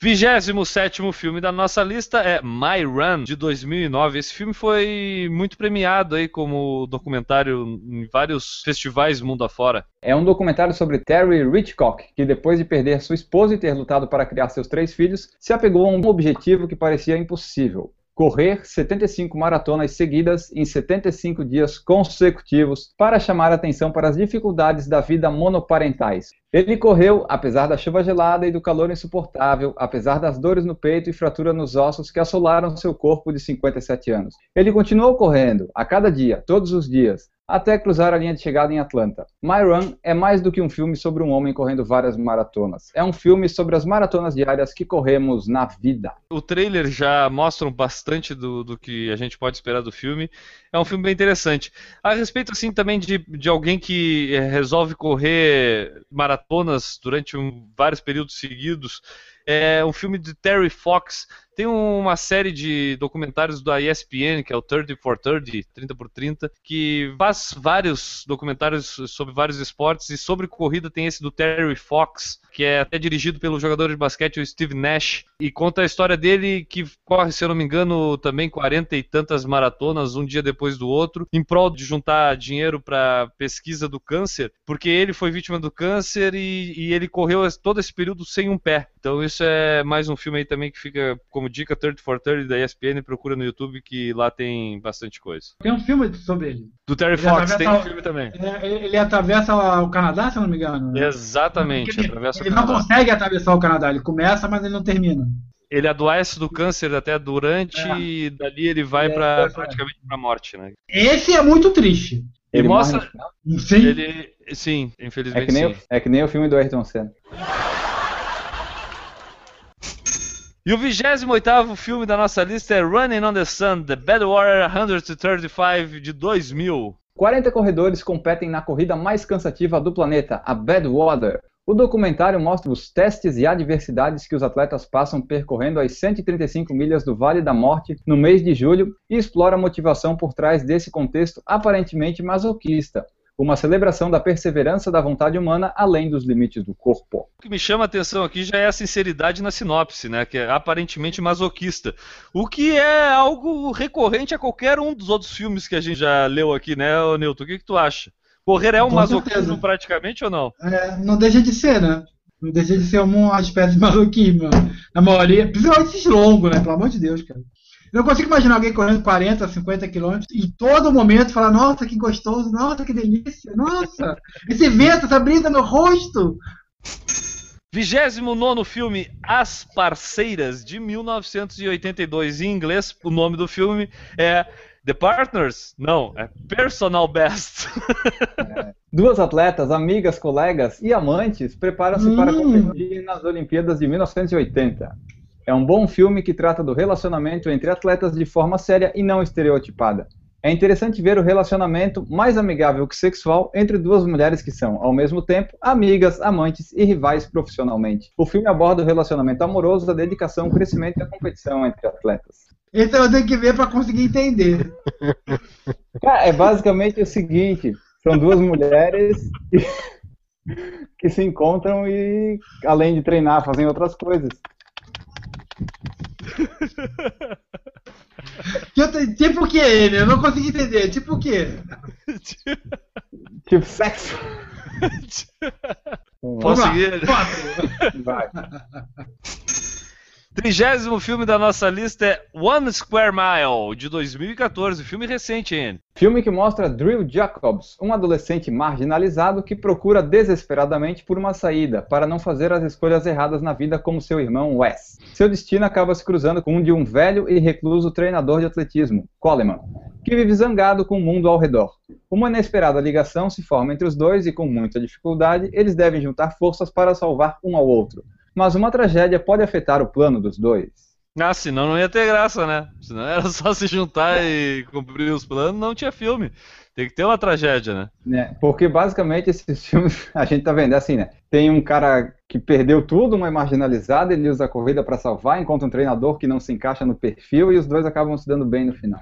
27 filme da nossa lista é My Run, de 2009. Esse filme foi muito premiado aí como documentário em vários festivais mundo afora. É um documentário sobre Terry Hitchcock, que depois de perder sua esposa e ter lutado para criar seus três filhos, se apegou a um objetivo que parecia impossível correr 75 maratonas seguidas em 75 dias consecutivos para chamar atenção para as dificuldades da vida monoparentais. Ele correu, apesar da chuva gelada e do calor insuportável, apesar das dores no peito e fratura nos ossos que assolaram seu corpo de 57 anos. Ele continuou correndo, a cada dia, todos os dias, até cruzar a linha de chegada em Atlanta. My Run é mais do que um filme sobre um homem correndo várias maratonas. É um filme sobre as maratonas diárias que corremos na vida. O trailer já mostra bastante do, do que a gente pode esperar do filme. É um filme bem interessante. A respeito, assim, também de, de alguém que eh, resolve correr maratonas durante um, vários períodos seguidos, é um filme de Terry Fox tem uma série de documentários da ESPN, que é o 30 for 30, 30 por 30, que faz vários documentários sobre vários esportes e sobre corrida tem esse do Terry Fox, que é até dirigido pelo jogador de basquete o Steve Nash e conta a história dele que corre, se eu não me engano, também 40 e tantas maratonas um dia depois do outro, em prol de juntar dinheiro para pesquisa do câncer, porque ele foi vítima do câncer e, e ele correu todo esse período sem um pé. Então isso é mais um filme aí também que fica como dica 30 for 30 da ESPN, procura no YouTube que lá tem bastante coisa. Tem um filme sobre ele. Do Terry ele Fox, tem um filme também. Ele, ele, atravessa o Canadá, se eu não me engano. Né? Exatamente, ele, ele não consegue atravessar o Canadá, ele começa, mas ele não termina. Ele adoece do câncer até durante é. e dali ele vai é, para é, praticamente para a morte, né? Esse é muito triste. Ele, ele mostra. Sim. Ele, sim, infelizmente. É que, nem sim. O, é que nem o filme do Ayrton Senna. E o 28 filme da nossa lista é Running on the Sun, The Badwater 135 de 2000. 40 corredores competem na corrida mais cansativa do planeta, a Badwater. O documentário mostra os testes e adversidades que os atletas passam percorrendo as 135 milhas do Vale da Morte no mês de julho e explora a motivação por trás desse contexto aparentemente masoquista uma celebração da perseverança da vontade humana além dos limites do corpo. O que me chama a atenção aqui já é a sinceridade na sinopse, né, que é aparentemente masoquista. O que é algo recorrente a qualquer um dos outros filmes que a gente já leu aqui, né, Nilton? O que, que tu acha? Correr é um Com masoquismo certeza. praticamente ou não? É, não deixa de ser, né? Não deixa de ser uma espécie de <laughs> masoquismo. Na maioria, principalmente esses longos, né? Pelo amor de Deus, cara. Eu não consigo imaginar alguém correndo 40, 50 quilômetros e todo momento falar, nossa, que gostoso, nossa, que delícia, nossa, esse vento, essa brisa no rosto. 29 filme As Parceiras, de 1982. Em inglês, o nome do filme é The Partners? Não, é Personal Best. É. <laughs> Duas atletas, amigas, colegas e amantes preparam-se hum. para competir nas Olimpíadas de 1980. É um bom filme que trata do relacionamento entre atletas de forma séria e não estereotipada. É interessante ver o relacionamento mais amigável que sexual entre duas mulheres que são, ao mesmo tempo, amigas, amantes e rivais profissionalmente. O filme aborda o relacionamento amoroso, a dedicação, o crescimento e a competição entre atletas. Esse eu tenho que ver para conseguir entender. <laughs> Cara, é basicamente o seguinte: são duas mulheres que, que se encontram e, além de treinar, fazem outras coisas. tipo o que, ele? Eu não consegui entender. Tipo o que? <laughs> tipo sexo. Posso seguir? Vai. <laughs> Trigésimo filme da nossa lista é One Square Mile, de 2014, filme recente, hein? Filme que mostra Drew Jacobs, um adolescente marginalizado que procura desesperadamente por uma saída para não fazer as escolhas erradas na vida como seu irmão Wes. Seu destino acaba se cruzando com o de um velho e recluso treinador de atletismo, Coleman, que vive zangado com o mundo ao redor. Uma inesperada ligação se forma entre os dois e, com muita dificuldade, eles devem juntar forças para salvar um ao outro. Mas uma tragédia pode afetar o plano dos dois. Ah, senão não ia ter graça, né? Senão era <laughs> só se juntar e cumprir os planos, não tinha filme. Tem que ter uma tragédia, né? É, porque basicamente esses <laughs> filmes, a gente tá vendo é assim, né? Tem um cara que perdeu tudo, uma marginalizada, ele usa a corrida para salvar, encontra um treinador que não se encaixa no perfil e os dois acabam se dando bem no final.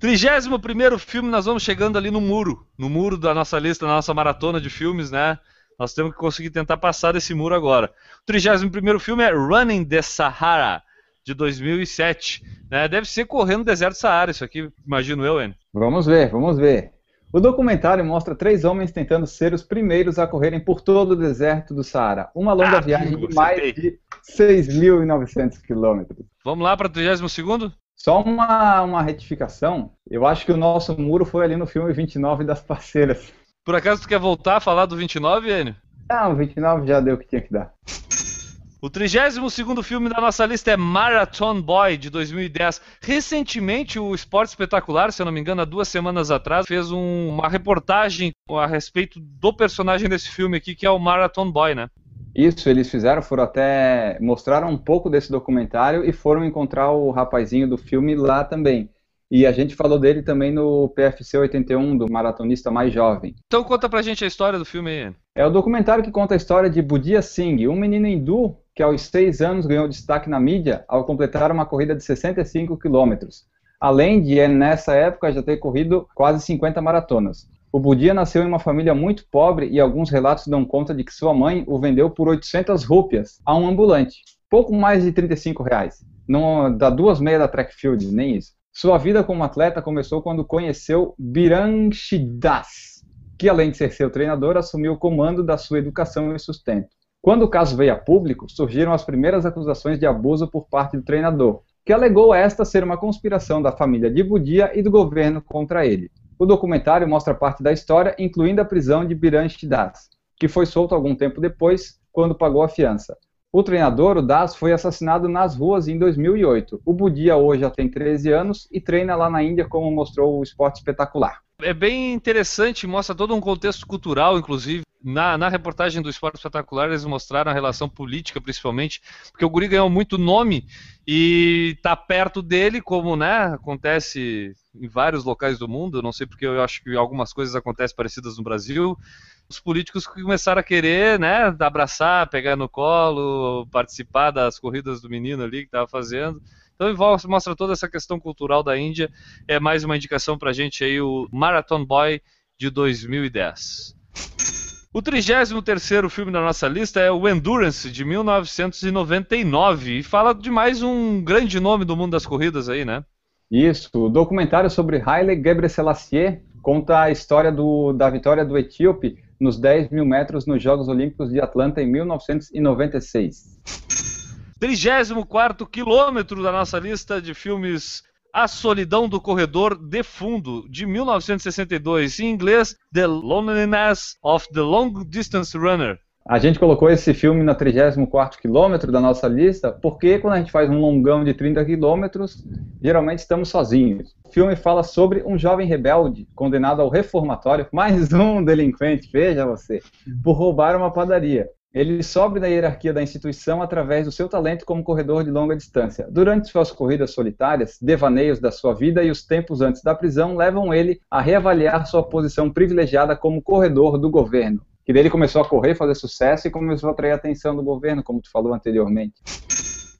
Trigésimo primeiro filme, nós vamos chegando ali no muro, no muro da nossa lista, da nossa maratona de filmes, né? Nós temos que conseguir tentar passar desse muro agora. O 31 filme é Running the Sahara, de 2007. Né? Deve ser correndo no deserto Saara, isso aqui, imagino eu, Enio. Vamos ver, vamos ver. O documentário mostra três homens tentando ser os primeiros a correrem por todo o deserto do Saara. Uma longa ah, viagem de mais de 6.900 quilômetros. Vamos lá para o 32 Só uma, uma retificação. Eu acho que o nosso muro foi ali no filme 29 das parceiras. Por acaso tu quer voltar a falar do 29, Enio? Não, o 29 já deu o que tinha que dar. O 32 filme da nossa lista é Marathon Boy, de 2010. Recentemente, o Esporte Espetacular, se eu não me engano, há duas semanas atrás, fez um, uma reportagem a respeito do personagem desse filme aqui, que é o Marathon Boy, né? Isso, eles fizeram, foram até. mostraram um pouco desse documentário e foram encontrar o rapazinho do filme lá também. E a gente falou dele também no PFC 81, do maratonista mais jovem. Então conta pra gente a história do filme aí. É o documentário que conta a história de Budia Singh, um menino hindu que aos seis anos ganhou destaque na mídia ao completar uma corrida de 65 quilômetros. Além de, nessa época, já ter corrido quase 50 maratonas. O Budia nasceu em uma família muito pobre e alguns relatos dão conta de que sua mãe o vendeu por 800 rúpias a um ambulante, pouco mais de 35 reais. Não dá duas meias da track field, nem isso. Sua vida como atleta começou quando conheceu Biran Shidas, que além de ser seu treinador, assumiu o comando da sua educação e sustento. Quando o caso veio a público, surgiram as primeiras acusações de abuso por parte do treinador, que alegou esta ser uma conspiração da família de Budia e do governo contra ele. O documentário mostra parte da história, incluindo a prisão de Biran Shidas, que foi solto algum tempo depois, quando pagou a fiança. O treinador, o Das, foi assassinado nas ruas em 2008. O Budia hoje já tem 13 anos e treina lá na Índia, como mostrou o esporte espetacular. É bem interessante, mostra todo um contexto cultural, inclusive. Na, na reportagem do Esporte Espetacular, eles mostraram a relação política, principalmente, porque o Guri ganhou muito nome e está perto dele, como né, acontece em vários locais do mundo. Não sei porque eu acho que algumas coisas acontecem parecidas no Brasil os políticos começaram a querer, né, abraçar, pegar no colo, participar das corridas do menino ali que estava fazendo. Então mostra toda essa questão cultural da Índia. É mais uma indicação para a gente aí, o Marathon Boy de 2010. O 33º filme da nossa lista é o Endurance, de 1999, e fala de mais um grande nome do mundo das corridas aí, né? Isso, o documentário sobre Haile Gebrselassie conta a história do, da vitória do etíope nos 10 mil metros nos Jogos Olímpicos de Atlanta em 1996. 34 quilômetro da nossa lista de filmes A Solidão do Corredor de Fundo, de 1962, em inglês The Loneliness of the Long Distance Runner. A gente colocou esse filme na 34 quilômetro da nossa lista, porque quando a gente faz um longão de 30 quilômetros, geralmente estamos sozinhos. O filme fala sobre um jovem rebelde condenado ao reformatório, mais um delinquente, veja você, por roubar uma padaria. Ele sobe na hierarquia da instituição através do seu talento como corredor de longa distância. Durante suas corridas solitárias, devaneios da sua vida e os tempos antes da prisão levam ele a reavaliar sua posição privilegiada como corredor do governo que dele começou a correr, fazer sucesso e começou a atrair a atenção do governo, como tu falou anteriormente.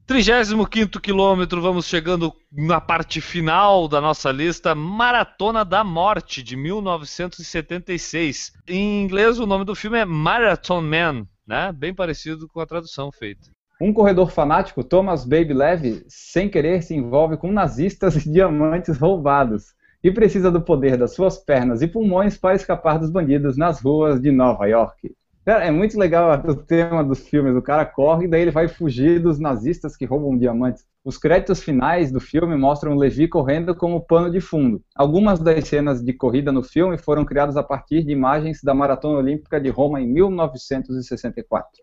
35 quilômetro, vamos chegando na parte final da nossa lista, Maratona da Morte, de 1976. Em inglês, o nome do filme é Marathon Man, né? bem parecido com a tradução feita. Um corredor fanático, Thomas Baby Levy, sem querer se envolve com nazistas e diamantes roubados e precisa do poder das suas pernas e pulmões para escapar dos bandidos nas ruas de Nova York. Cara, é muito legal o tema dos filmes. O cara corre e daí ele vai fugir dos nazistas que roubam diamantes. Os créditos finais do filme mostram Levi correndo como pano de fundo. Algumas das cenas de corrida no filme foram criadas a partir de imagens da Maratona Olímpica de Roma em 1964.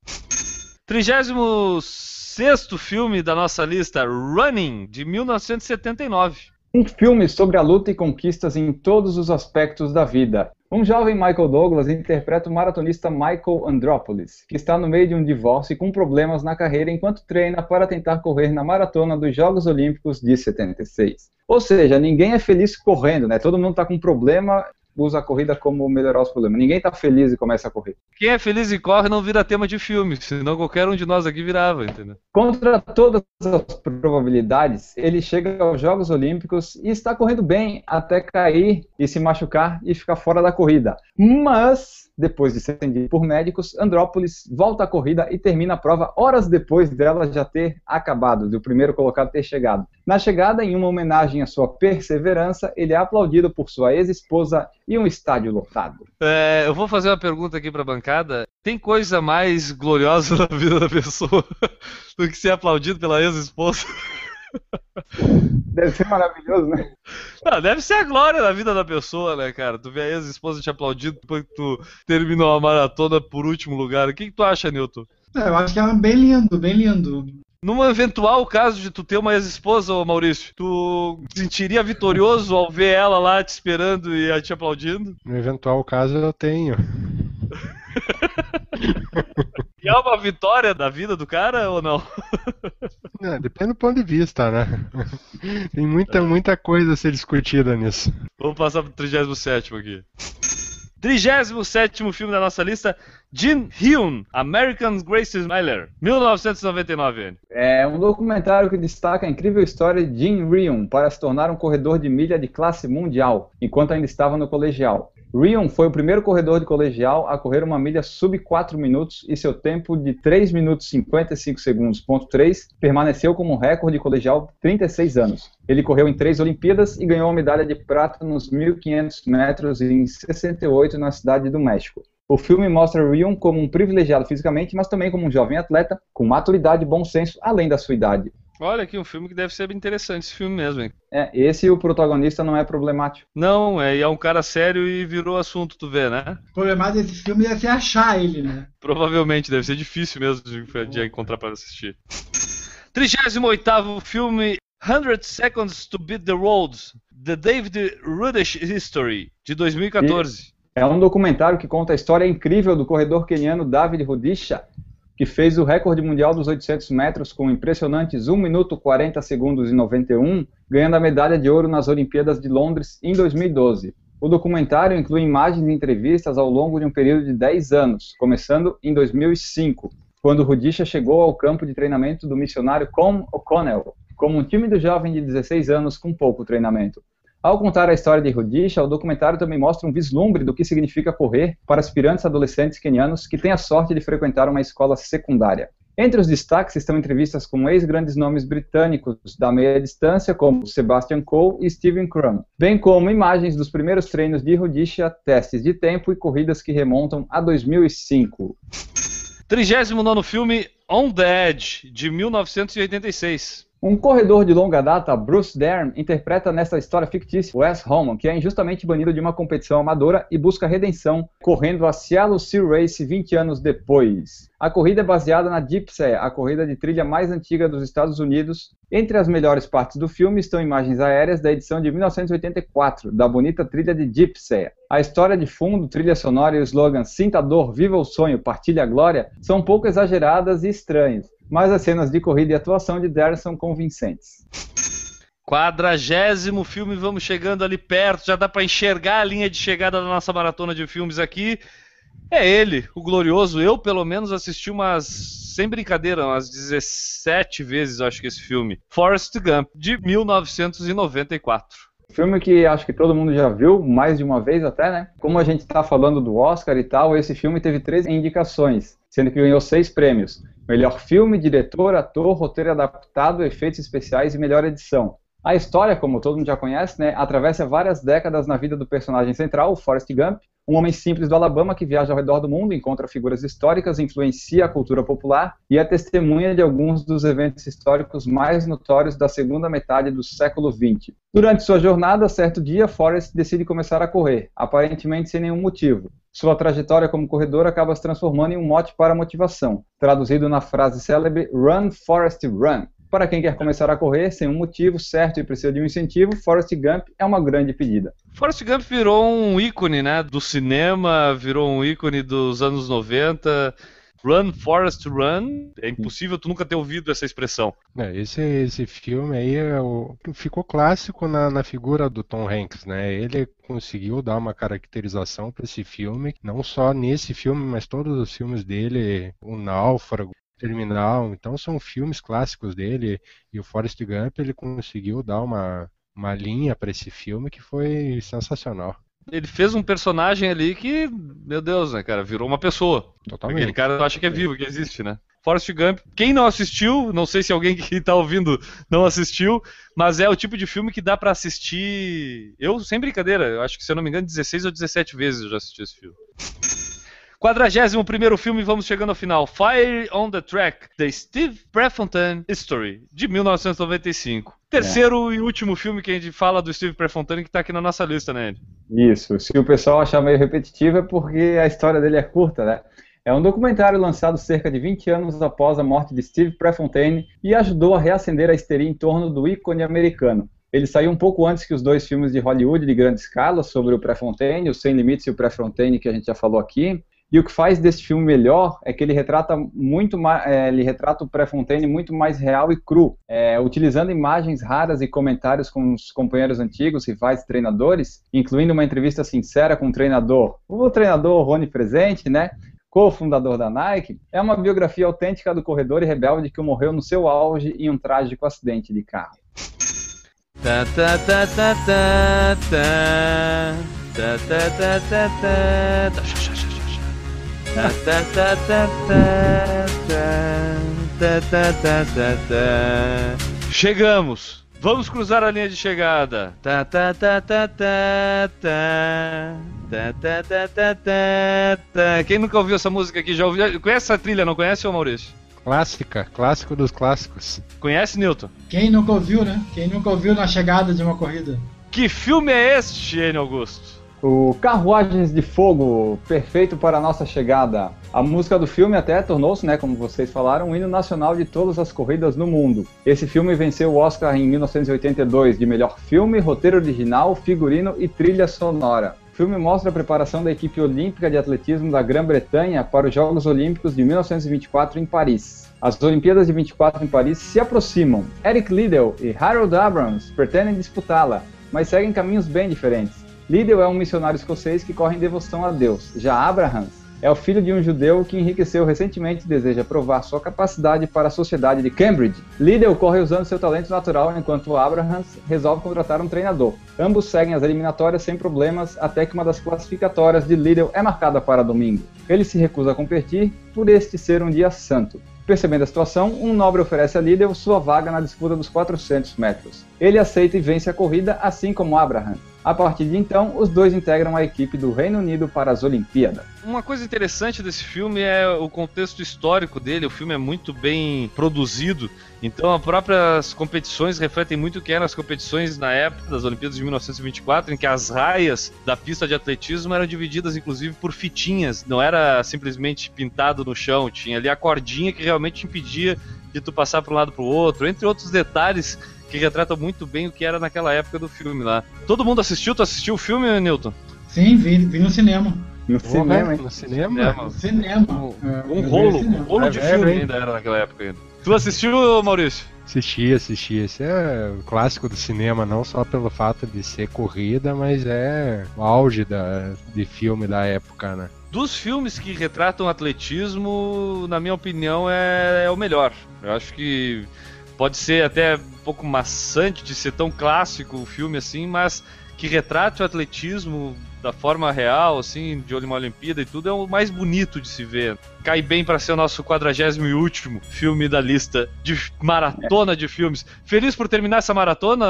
36 filme da nossa lista, Running, de 1979. Um filme sobre a luta e conquistas em todos os aspectos da vida. Um jovem Michael Douglas interpreta o maratonista Michael Andropoulos, que está no meio de um divórcio e com problemas na carreira enquanto treina para tentar correr na maratona dos Jogos Olímpicos de 76. Ou seja, ninguém é feliz correndo, né? Todo mundo está com problema usa a corrida como melhorar os problemas. Ninguém está feliz e começa a correr. Quem é feliz e corre não vira tema de filme, senão qualquer um de nós aqui virava, entendeu? Contra todas as probabilidades, ele chega aos Jogos Olímpicos e está correndo bem até cair e se machucar e ficar fora da corrida. Mas depois de ser atendido por médicos, Andrópolis volta à corrida e termina a prova horas depois dela já ter acabado, do primeiro colocado ter chegado. Na chegada, em uma homenagem à sua perseverança, ele é aplaudido por sua ex-esposa e um estádio lotado. É, eu vou fazer uma pergunta aqui para a bancada. Tem coisa mais gloriosa <laughs> na vida da pessoa <laughs> do que ser aplaudido pela ex-esposa? <laughs> Deve ser maravilhoso, né? Não, deve ser a glória da vida da pessoa, né, cara? Tu vê a ex-esposa te aplaudindo depois que tu terminou a maratona por último lugar. O que, que tu acha, Newton? É, eu acho que é bem lindo, bem lindo. Num eventual caso de tu ter uma ex-esposa, Maurício, tu sentiria vitorioso ao ver ela lá te esperando e te aplaudindo? No eventual caso, eu tenho. <laughs> e é uma vitória da vida do cara ou não? <laughs> É, depende do ponto de vista, né? <laughs> Tem muita, muita coisa a ser discutida nisso. Vamos passar pro 37 aqui. 37 filme da nossa lista, Jin Hyun, American Grace Miller, 1999. É um documentário que destaca a incrível história de Jin Hyun para se tornar um corredor de milha de classe mundial, enquanto ainda estava no colegial. Rion foi o primeiro corredor de colegial a correr uma milha sub 4 minutos e seu tempo de 3 minutos 55 segundos, ponto 3, permaneceu como recorde colegial por 36 anos. Ele correu em três Olimpíadas e ganhou a medalha de prata nos 1.500 metros em 68 na cidade do México. O filme mostra Rion como um privilegiado fisicamente, mas também como um jovem atleta com maturidade e bom senso além da sua idade. Olha aqui, um filme que deve ser bem interessante, esse filme mesmo, hein? É, esse o protagonista não é problemático. Não, é, é um cara sério e virou assunto, tu vê, né? O problema desse filme deve ser achar ele, né? Provavelmente, deve ser difícil mesmo de, de encontrar para assistir. 38 filme 100 Seconds to Beat the Roads, The David Rudish History, de 2014. E é um documentário que conta a história incrível do corredor queniano David Rudisha, que fez o recorde mundial dos 800 metros com impressionantes 1 minuto 40 segundos e 91, ganhando a medalha de ouro nas Olimpíadas de Londres em 2012. O documentário inclui imagens e entrevistas ao longo de um período de 10 anos, começando em 2005, quando Rudisha chegou ao campo de treinamento do missionário Com O'Connell, como um tímido jovem de 16 anos com pouco treinamento. Ao contar a história de Rudisha, o documentário também mostra um vislumbre do que significa correr para aspirantes adolescentes quenianos que têm a sorte de frequentar uma escola secundária. Entre os destaques estão entrevistas com ex-grandes nomes britânicos da meia distância, como Sebastian Coe e Stephen Crum, bem como imagens dos primeiros treinos de Rudisha, testes de tempo e corridas que remontam a 2005. 39 filme On the Edge, de 1986. Um corredor de longa data, Bruce Dern, interpreta nessa história fictícia Wes Holman, que é injustamente banido de uma competição amadora e busca redenção correndo a Seattle Sea Race 20 anos depois. A corrida é baseada na Gypsy, a corrida de trilha mais antiga dos Estados Unidos. Entre as melhores partes do filme estão imagens aéreas da edição de 1984, da bonita trilha de Gypsy. A história de fundo, trilha sonora e o slogan Sinta a dor, viva o sonho, partilha a glória são um pouco exageradas e estranhas mas as cenas de corrida e atuação de Darren são convincentes. Quadragésimo filme, vamos chegando ali perto, já dá para enxergar a linha de chegada da nossa maratona de filmes aqui. É ele, o glorioso. Eu, pelo menos, assisti umas, sem brincadeira, umas 17 vezes, acho que esse filme. Forrest Gump, de 1994. Filme que acho que todo mundo já viu, mais de uma vez até, né? Como a gente está falando do Oscar e tal, esse filme teve três indicações, sendo que ganhou seis prêmios. Melhor filme, diretor, ator, roteiro adaptado, efeitos especiais e melhor edição. A história, como todo mundo já conhece, né, atravessa várias décadas na vida do personagem central, Forrest Gump, um homem simples do Alabama que viaja ao redor do mundo, encontra figuras históricas, influencia a cultura popular e é testemunha de alguns dos eventos históricos mais notórios da segunda metade do século XX. Durante sua jornada, certo dia, Forrest decide começar a correr, aparentemente sem nenhum motivo. Sua trajetória como corredor acaba se transformando em um mote para motivação, traduzido na frase célebre Run, Forrest, Run. Para quem quer começar a correr sem um motivo certo e precisa de um incentivo, Forrest Gump é uma grande pedida. Forrest Gump virou um ícone, né, do cinema, virou um ícone dos anos 90. Run, Forest Run. É impossível tu nunca ter ouvido essa expressão. É, esse, esse filme aí é o, ficou clássico na, na figura do Tom Hanks, né? Ele conseguiu dar uma caracterização para esse filme, não só nesse filme, mas todos os filmes dele, O Náufrago, Terminal, então são filmes clássicos dele e o Forrest Gump ele conseguiu dar uma, uma linha para esse filme que foi sensacional. Ele fez um personagem ali que, meu Deus, né, cara, virou uma pessoa. Totalmente. Aquele cara acha que é vivo, que existe, né? Forrest Gump, quem não assistiu, não sei se alguém que está ouvindo não assistiu, mas é o tipo de filme que dá para assistir. Eu, sem brincadeira, eu acho que se eu não me engano, 16 ou 17 vezes eu já assisti esse filme. 41 filme, vamos chegando ao final. Fire on the Track, The Steve Prefontaine History, de 1995. Terceiro é. e último filme que a gente fala do Steve Prefontaine que está aqui na nossa lista, né, Andy? Isso. Se o pessoal achar meio repetitivo é porque a história dele é curta, né? É um documentário lançado cerca de 20 anos após a morte de Steve Prefontaine e ajudou a reacender a histeria em torno do ícone americano. Ele saiu um pouco antes que os dois filmes de Hollywood de grande escala sobre o Prefontaine, o Sem Limites e o Prefontaine, que a gente já falou aqui. E o que faz desse filme melhor é que ele retrata muito mais, é, ele retrata o Prefontaine muito mais real e cru, é, utilizando imagens raras e comentários com os companheiros antigos, rivais treinadores, incluindo uma entrevista sincera com o treinador, o treinador Rony Presente, né? co-fundador da Nike, é uma biografia autêntica do corredor e rebelde que morreu no seu auge em um trágico acidente de carro. Ta ta ta ta ta ta ta ta ta ta ta Chegamos! Vamos cruzar a linha de chegada. Quem nunca ouviu essa música aqui já ouviu? Conhece essa trilha, não conhece, ô Maurício? Clássica, clássico dos clássicos. Conhece, Newton? Quem nunca ouviu, né? Quem nunca ouviu na chegada de uma corrida? Que filme é este, Enio Augusto? O Carruagens de Fogo, perfeito para a nossa chegada. A música do filme até tornou-se, né, como vocês falaram, um hino nacional de todas as corridas no mundo. Esse filme venceu o Oscar em 1982 de melhor filme, roteiro original, figurino e trilha sonora. O filme mostra a preparação da equipe olímpica de atletismo da Grã-Bretanha para os Jogos Olímpicos de 1924 em Paris. As Olimpíadas de 24 em Paris se aproximam. Eric Liddell e Harold Abrams pretendem disputá-la, mas seguem caminhos bem diferentes. Liddell é um missionário escocês que corre em devoção a Deus. Já Abraham é o filho de um judeu que enriqueceu recentemente e deseja provar sua capacidade para a sociedade de Cambridge. Liddell corre usando seu talento natural, enquanto Abraham resolve contratar um treinador. Ambos seguem as eliminatórias sem problemas, até que uma das classificatórias de Liddell é marcada para domingo. Ele se recusa a competir por este ser um dia santo. Percebendo a situação, um nobre oferece a Liddell sua vaga na disputa dos 400 metros. Ele aceita e vence a corrida, assim como Abraham. A partir de então, os dois integram a equipe do Reino Unido para as Olimpíadas. Uma coisa interessante desse filme é o contexto histórico dele. O filme é muito bem produzido, então as próprias competições refletem muito o que eram as competições na época das Olimpíadas de 1924, em que as raias da pista de atletismo eram divididas inclusive por fitinhas, não era simplesmente pintado no chão, tinha ali a cordinha que realmente impedia de tu passar para um lado para o outro, entre outros detalhes que retrata muito bem o que era naquela época do filme lá. Todo mundo assistiu? Tu assistiu o filme, Newton? Sim, vi, vi no cinema. No cinema, No cinema? No cinema. Um, é, um rolo, um rolo de é, filme ainda era naquela época ainda. Tu assistiu, Maurício? Assisti, assisti. Esse é o clássico do cinema, não só pelo fato de ser corrida, mas é o auge da, de filme da época, né? Dos filmes que retratam atletismo, na minha opinião, é, é o melhor. Eu acho que pode ser até um pouco maçante de ser tão clássico o filme assim, mas que retrate o atletismo da forma real, assim, de olho uma Olimpíada e tudo, é o mais bonito de se ver. Cai bem para ser o nosso quadragésimo e último filme da lista de maratona de filmes. Feliz por terminar essa maratona,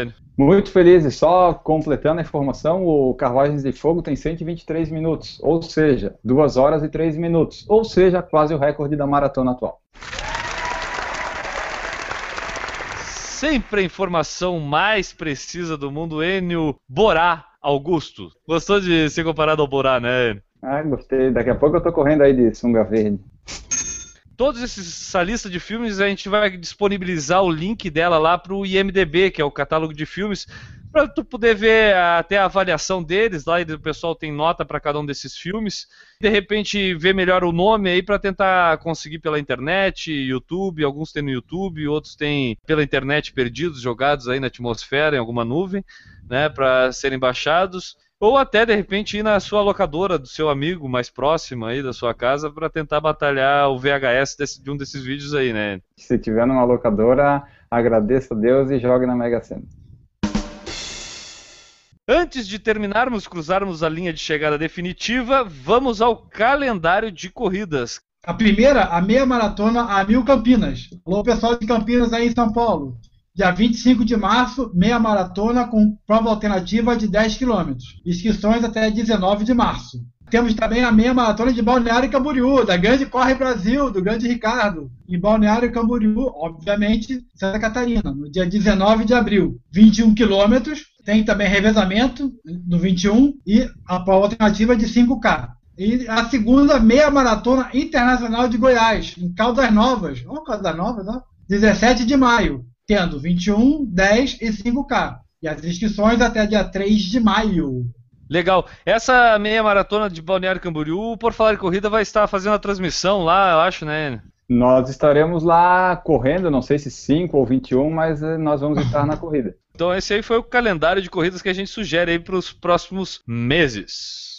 Enio? Muito feliz. E só completando a informação, o Carruagens de Fogo tem 123 minutos, ou seja, 2 horas e 3 minutos, ou seja, quase o recorde da maratona atual. Sempre a informação mais precisa do mundo, Enio Borá Augusto. Gostou de ser comparado ao Borá, né? Ah, gostei. Daqui a pouco eu tô correndo aí de sunga verde. Todos esses, essa lista de filmes a gente vai disponibilizar o link dela lá pro IMDB, que é o catálogo de filmes, para tu poder ver até a avaliação deles lá e o pessoal tem nota para cada um desses filmes. De repente ver melhor o nome aí para tentar conseguir pela internet, YouTube, alguns tem no YouTube, outros tem pela internet perdidos, jogados aí na atmosfera em alguma nuvem né, para serem baixados, ou até de repente ir na sua locadora do seu amigo mais próximo aí da sua casa para tentar batalhar o VHS desse, de um desses vídeos aí, né? Se tiver numa locadora, agradeça a Deus e jogue na Mega Sena. Antes de terminarmos, cruzarmos a linha de chegada definitiva, vamos ao calendário de corridas. A primeira, a meia maratona a Mil Campinas. Alô, pessoal de Campinas aí em São Paulo dia 25 de março, meia maratona com prova alternativa de 10 km. Inscrições até 19 de março. Temos também a meia maratona de Balneário Camboriú, da Grande Corre Brasil, do Grande Ricardo. Em Balneário Camboriú, obviamente, Santa Catarina, no dia 19 de abril. 21 quilômetros, tem também revezamento no 21 e a prova alternativa de 5K. E a segunda meia maratona internacional de Goiás, em Caldas Novas. Olha Caldas Novas, ó. 17 de maio tendo 21, 10 e 5K. E as inscrições até dia 3 de maio. Legal. Essa meia maratona de Balneário Camboriú, por falar em corrida, vai estar fazendo a transmissão lá, eu acho, né? Nós estaremos lá correndo, não sei se 5 ou 21, mas eh, nós vamos estar na corrida. Então esse aí foi o calendário de corridas que a gente sugere aí para os próximos meses.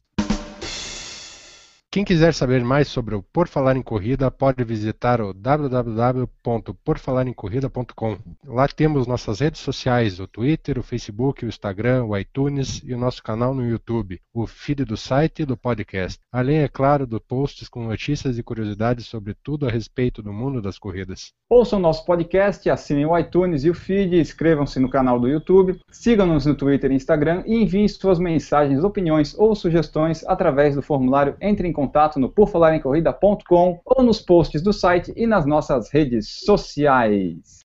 Quem quiser saber mais sobre o Por Falar em Corrida pode visitar o www.porfalaremcorrida.com. Lá temos nossas redes sociais, o Twitter, o Facebook, o Instagram, o iTunes e o nosso canal no YouTube, o feed do site e do podcast. Além, é claro, do posts com notícias e curiosidades sobre tudo a respeito do mundo das corridas. Ouçam nosso podcast, assinem o iTunes e o feed, inscrevam-se no canal do YouTube, sigam-nos no Twitter e Instagram e enviem suas mensagens, opiniões ou sugestões através do formulário Entre em contato no porfalarencorrida.com ou nos posts do site e nas nossas redes sociais.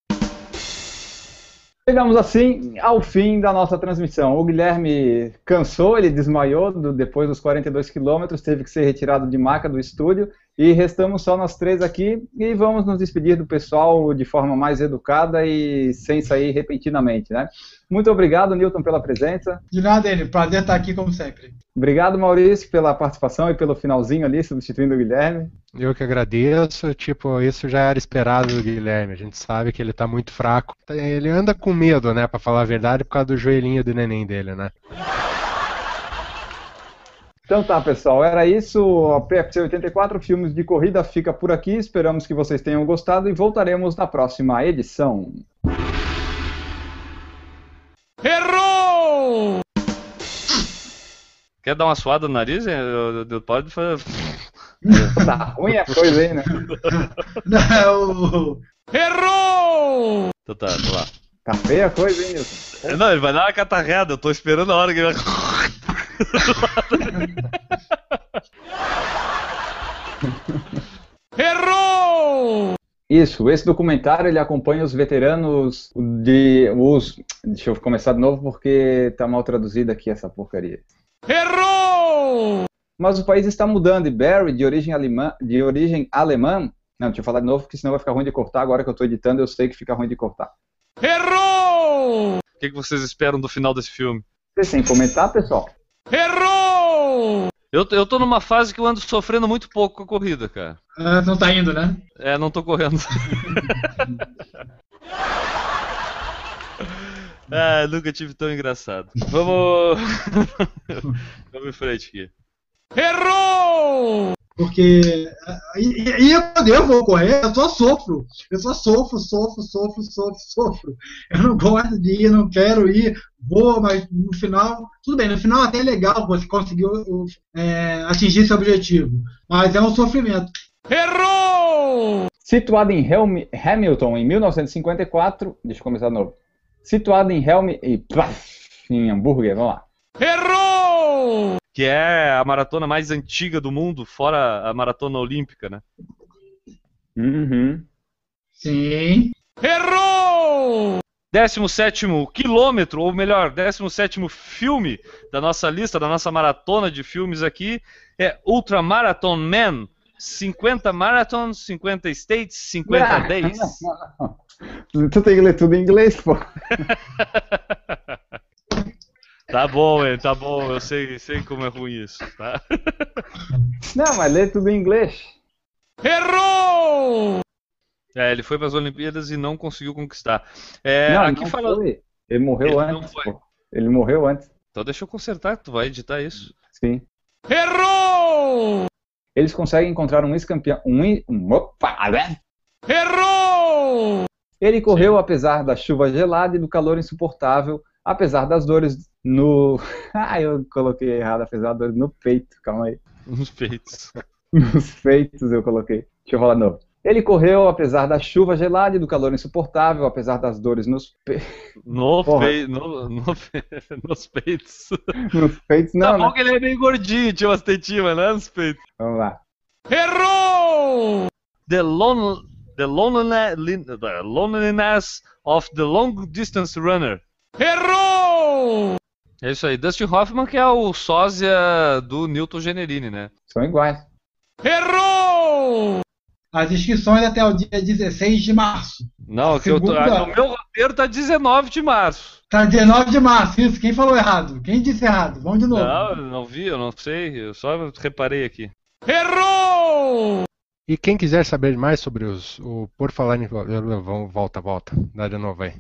Chegamos assim ao fim da nossa transmissão. O Guilherme cansou, ele desmaiou do, depois dos 42 quilômetros, teve que ser retirado de maca do estúdio e restamos só nós três aqui e vamos nos despedir do pessoal de forma mais educada e sem sair repentinamente, né? Muito obrigado, Newton, pela presença. De nada, ele. Prazer estar aqui, como sempre. Obrigado, Maurício, pela participação e pelo finalzinho ali, substituindo o Guilherme. Eu que agradeço. Tipo, isso já era esperado do Guilherme. A gente sabe que ele está muito fraco. Ele anda com medo, né, para falar a verdade, por causa do joelhinho do neném dele, né? Então tá, pessoal, era isso. A PFC 84 Filmes de Corrida fica por aqui. Esperamos que vocês tenham gostado e voltaremos na próxima edição. Errou! Quer dar uma suada no nariz? Pode fazer. <laughs> tá ruim a coisa aí, né? <laughs> Não. Errou! Então tá, vamos lá. Tá feia a coisa, hein, Nilson? Não, ele vai dar uma catarreada. Eu tô esperando a hora que ele vai. <laughs> <laughs> Errou! Isso, esse documentário ele acompanha os veteranos de os deixa eu começar de novo porque tá mal traduzido aqui essa porcaria. Errou! Mas o país está mudando e Barry, de origem alemã, de origem alemã, não, deixa eu falar de novo porque senão vai ficar ruim de cortar. Agora que eu estou editando, eu sei que fica ruim de cortar. Errou! O que, vocês esperam do final desse filme? Vocês têm que comentar, pessoal? Errou! Eu, eu tô numa fase que eu ando sofrendo muito pouco com a corrida, cara. Ah, não tá indo, né? É, não tô correndo. <laughs> ah, nunca tive tão engraçado. Vamos. <laughs> Vamos em frente aqui. Errou! Porque. E, e quando eu vou correr, eu só sofro. Eu só sofro, sofro, sofro, sofro, sofro. Eu não gosto de ir, não quero ir, vou, mas no final. Tudo bem, no final até é legal você conseguiu é, atingir seu objetivo. Mas é um sofrimento. Errou! Situado em Helm, Hamilton em 1954. Deixa eu começar de novo. Situado em Helm. E, em hambúrguer, vamos lá. Errou! Que é a maratona mais antiga do mundo, fora a maratona olímpica, né? Uhum. Sim. Errou! 17 quilômetro, ou melhor, 17 filme da nossa lista, da nossa maratona de filmes aqui, é Ultramarathon Man. 50 marathons, 50 states, 50 ah, <laughs> days. Tu tem que ler tudo em inglês, pô. <laughs> Tá bom, hein, tá bom, eu sei, sei como é ruim isso, tá? Não, mas lê tudo em inglês. Errou! É, ele foi para as Olimpíadas e não conseguiu conquistar. É, não, aqui não fala... Foi. Ele morreu ele antes. Ele morreu antes. Então deixa eu consertar, tu vai editar isso. Sim. Errou! Eles conseguem encontrar um ex-campeão. Um, um, opa! Né? Errou! Ele correu Sim. apesar da chuva gelada e do calor insuportável, apesar das dores no. <laughs> ah, eu coloquei errado, apesar dores no peito, calma aí. Nos peitos. <laughs> Nos peitos eu coloquei. Deixa eu falar de novo. Ele correu apesar da chuva gelada e do calor insuportável, apesar das dores nos <laughs> peitos. No pe... no, no, nos peitos. Nos peitos, não. Tá bom né? que ele é meio gordinho, tinha umas tetinhas, né? Nos peitos. Vamos lá. Errou! The, lon... the loneliness of the long distance runner. Errou! É isso aí. Dustin Hoffman, que é o sósia do Newton Generini, né? São iguais. Errou! As inscrições até o dia 16 de março. Não, que Segunda... eu tô, no meu roteiro tá 19 de março. Tá 19 de março, isso. Quem falou errado? Quem disse errado? Vamos de novo. Não, não vi, eu não sei. Eu só reparei aqui. Errou! E quem quiser saber mais sobre os, o Por Falar em... Volta, volta. Dá de novo aí.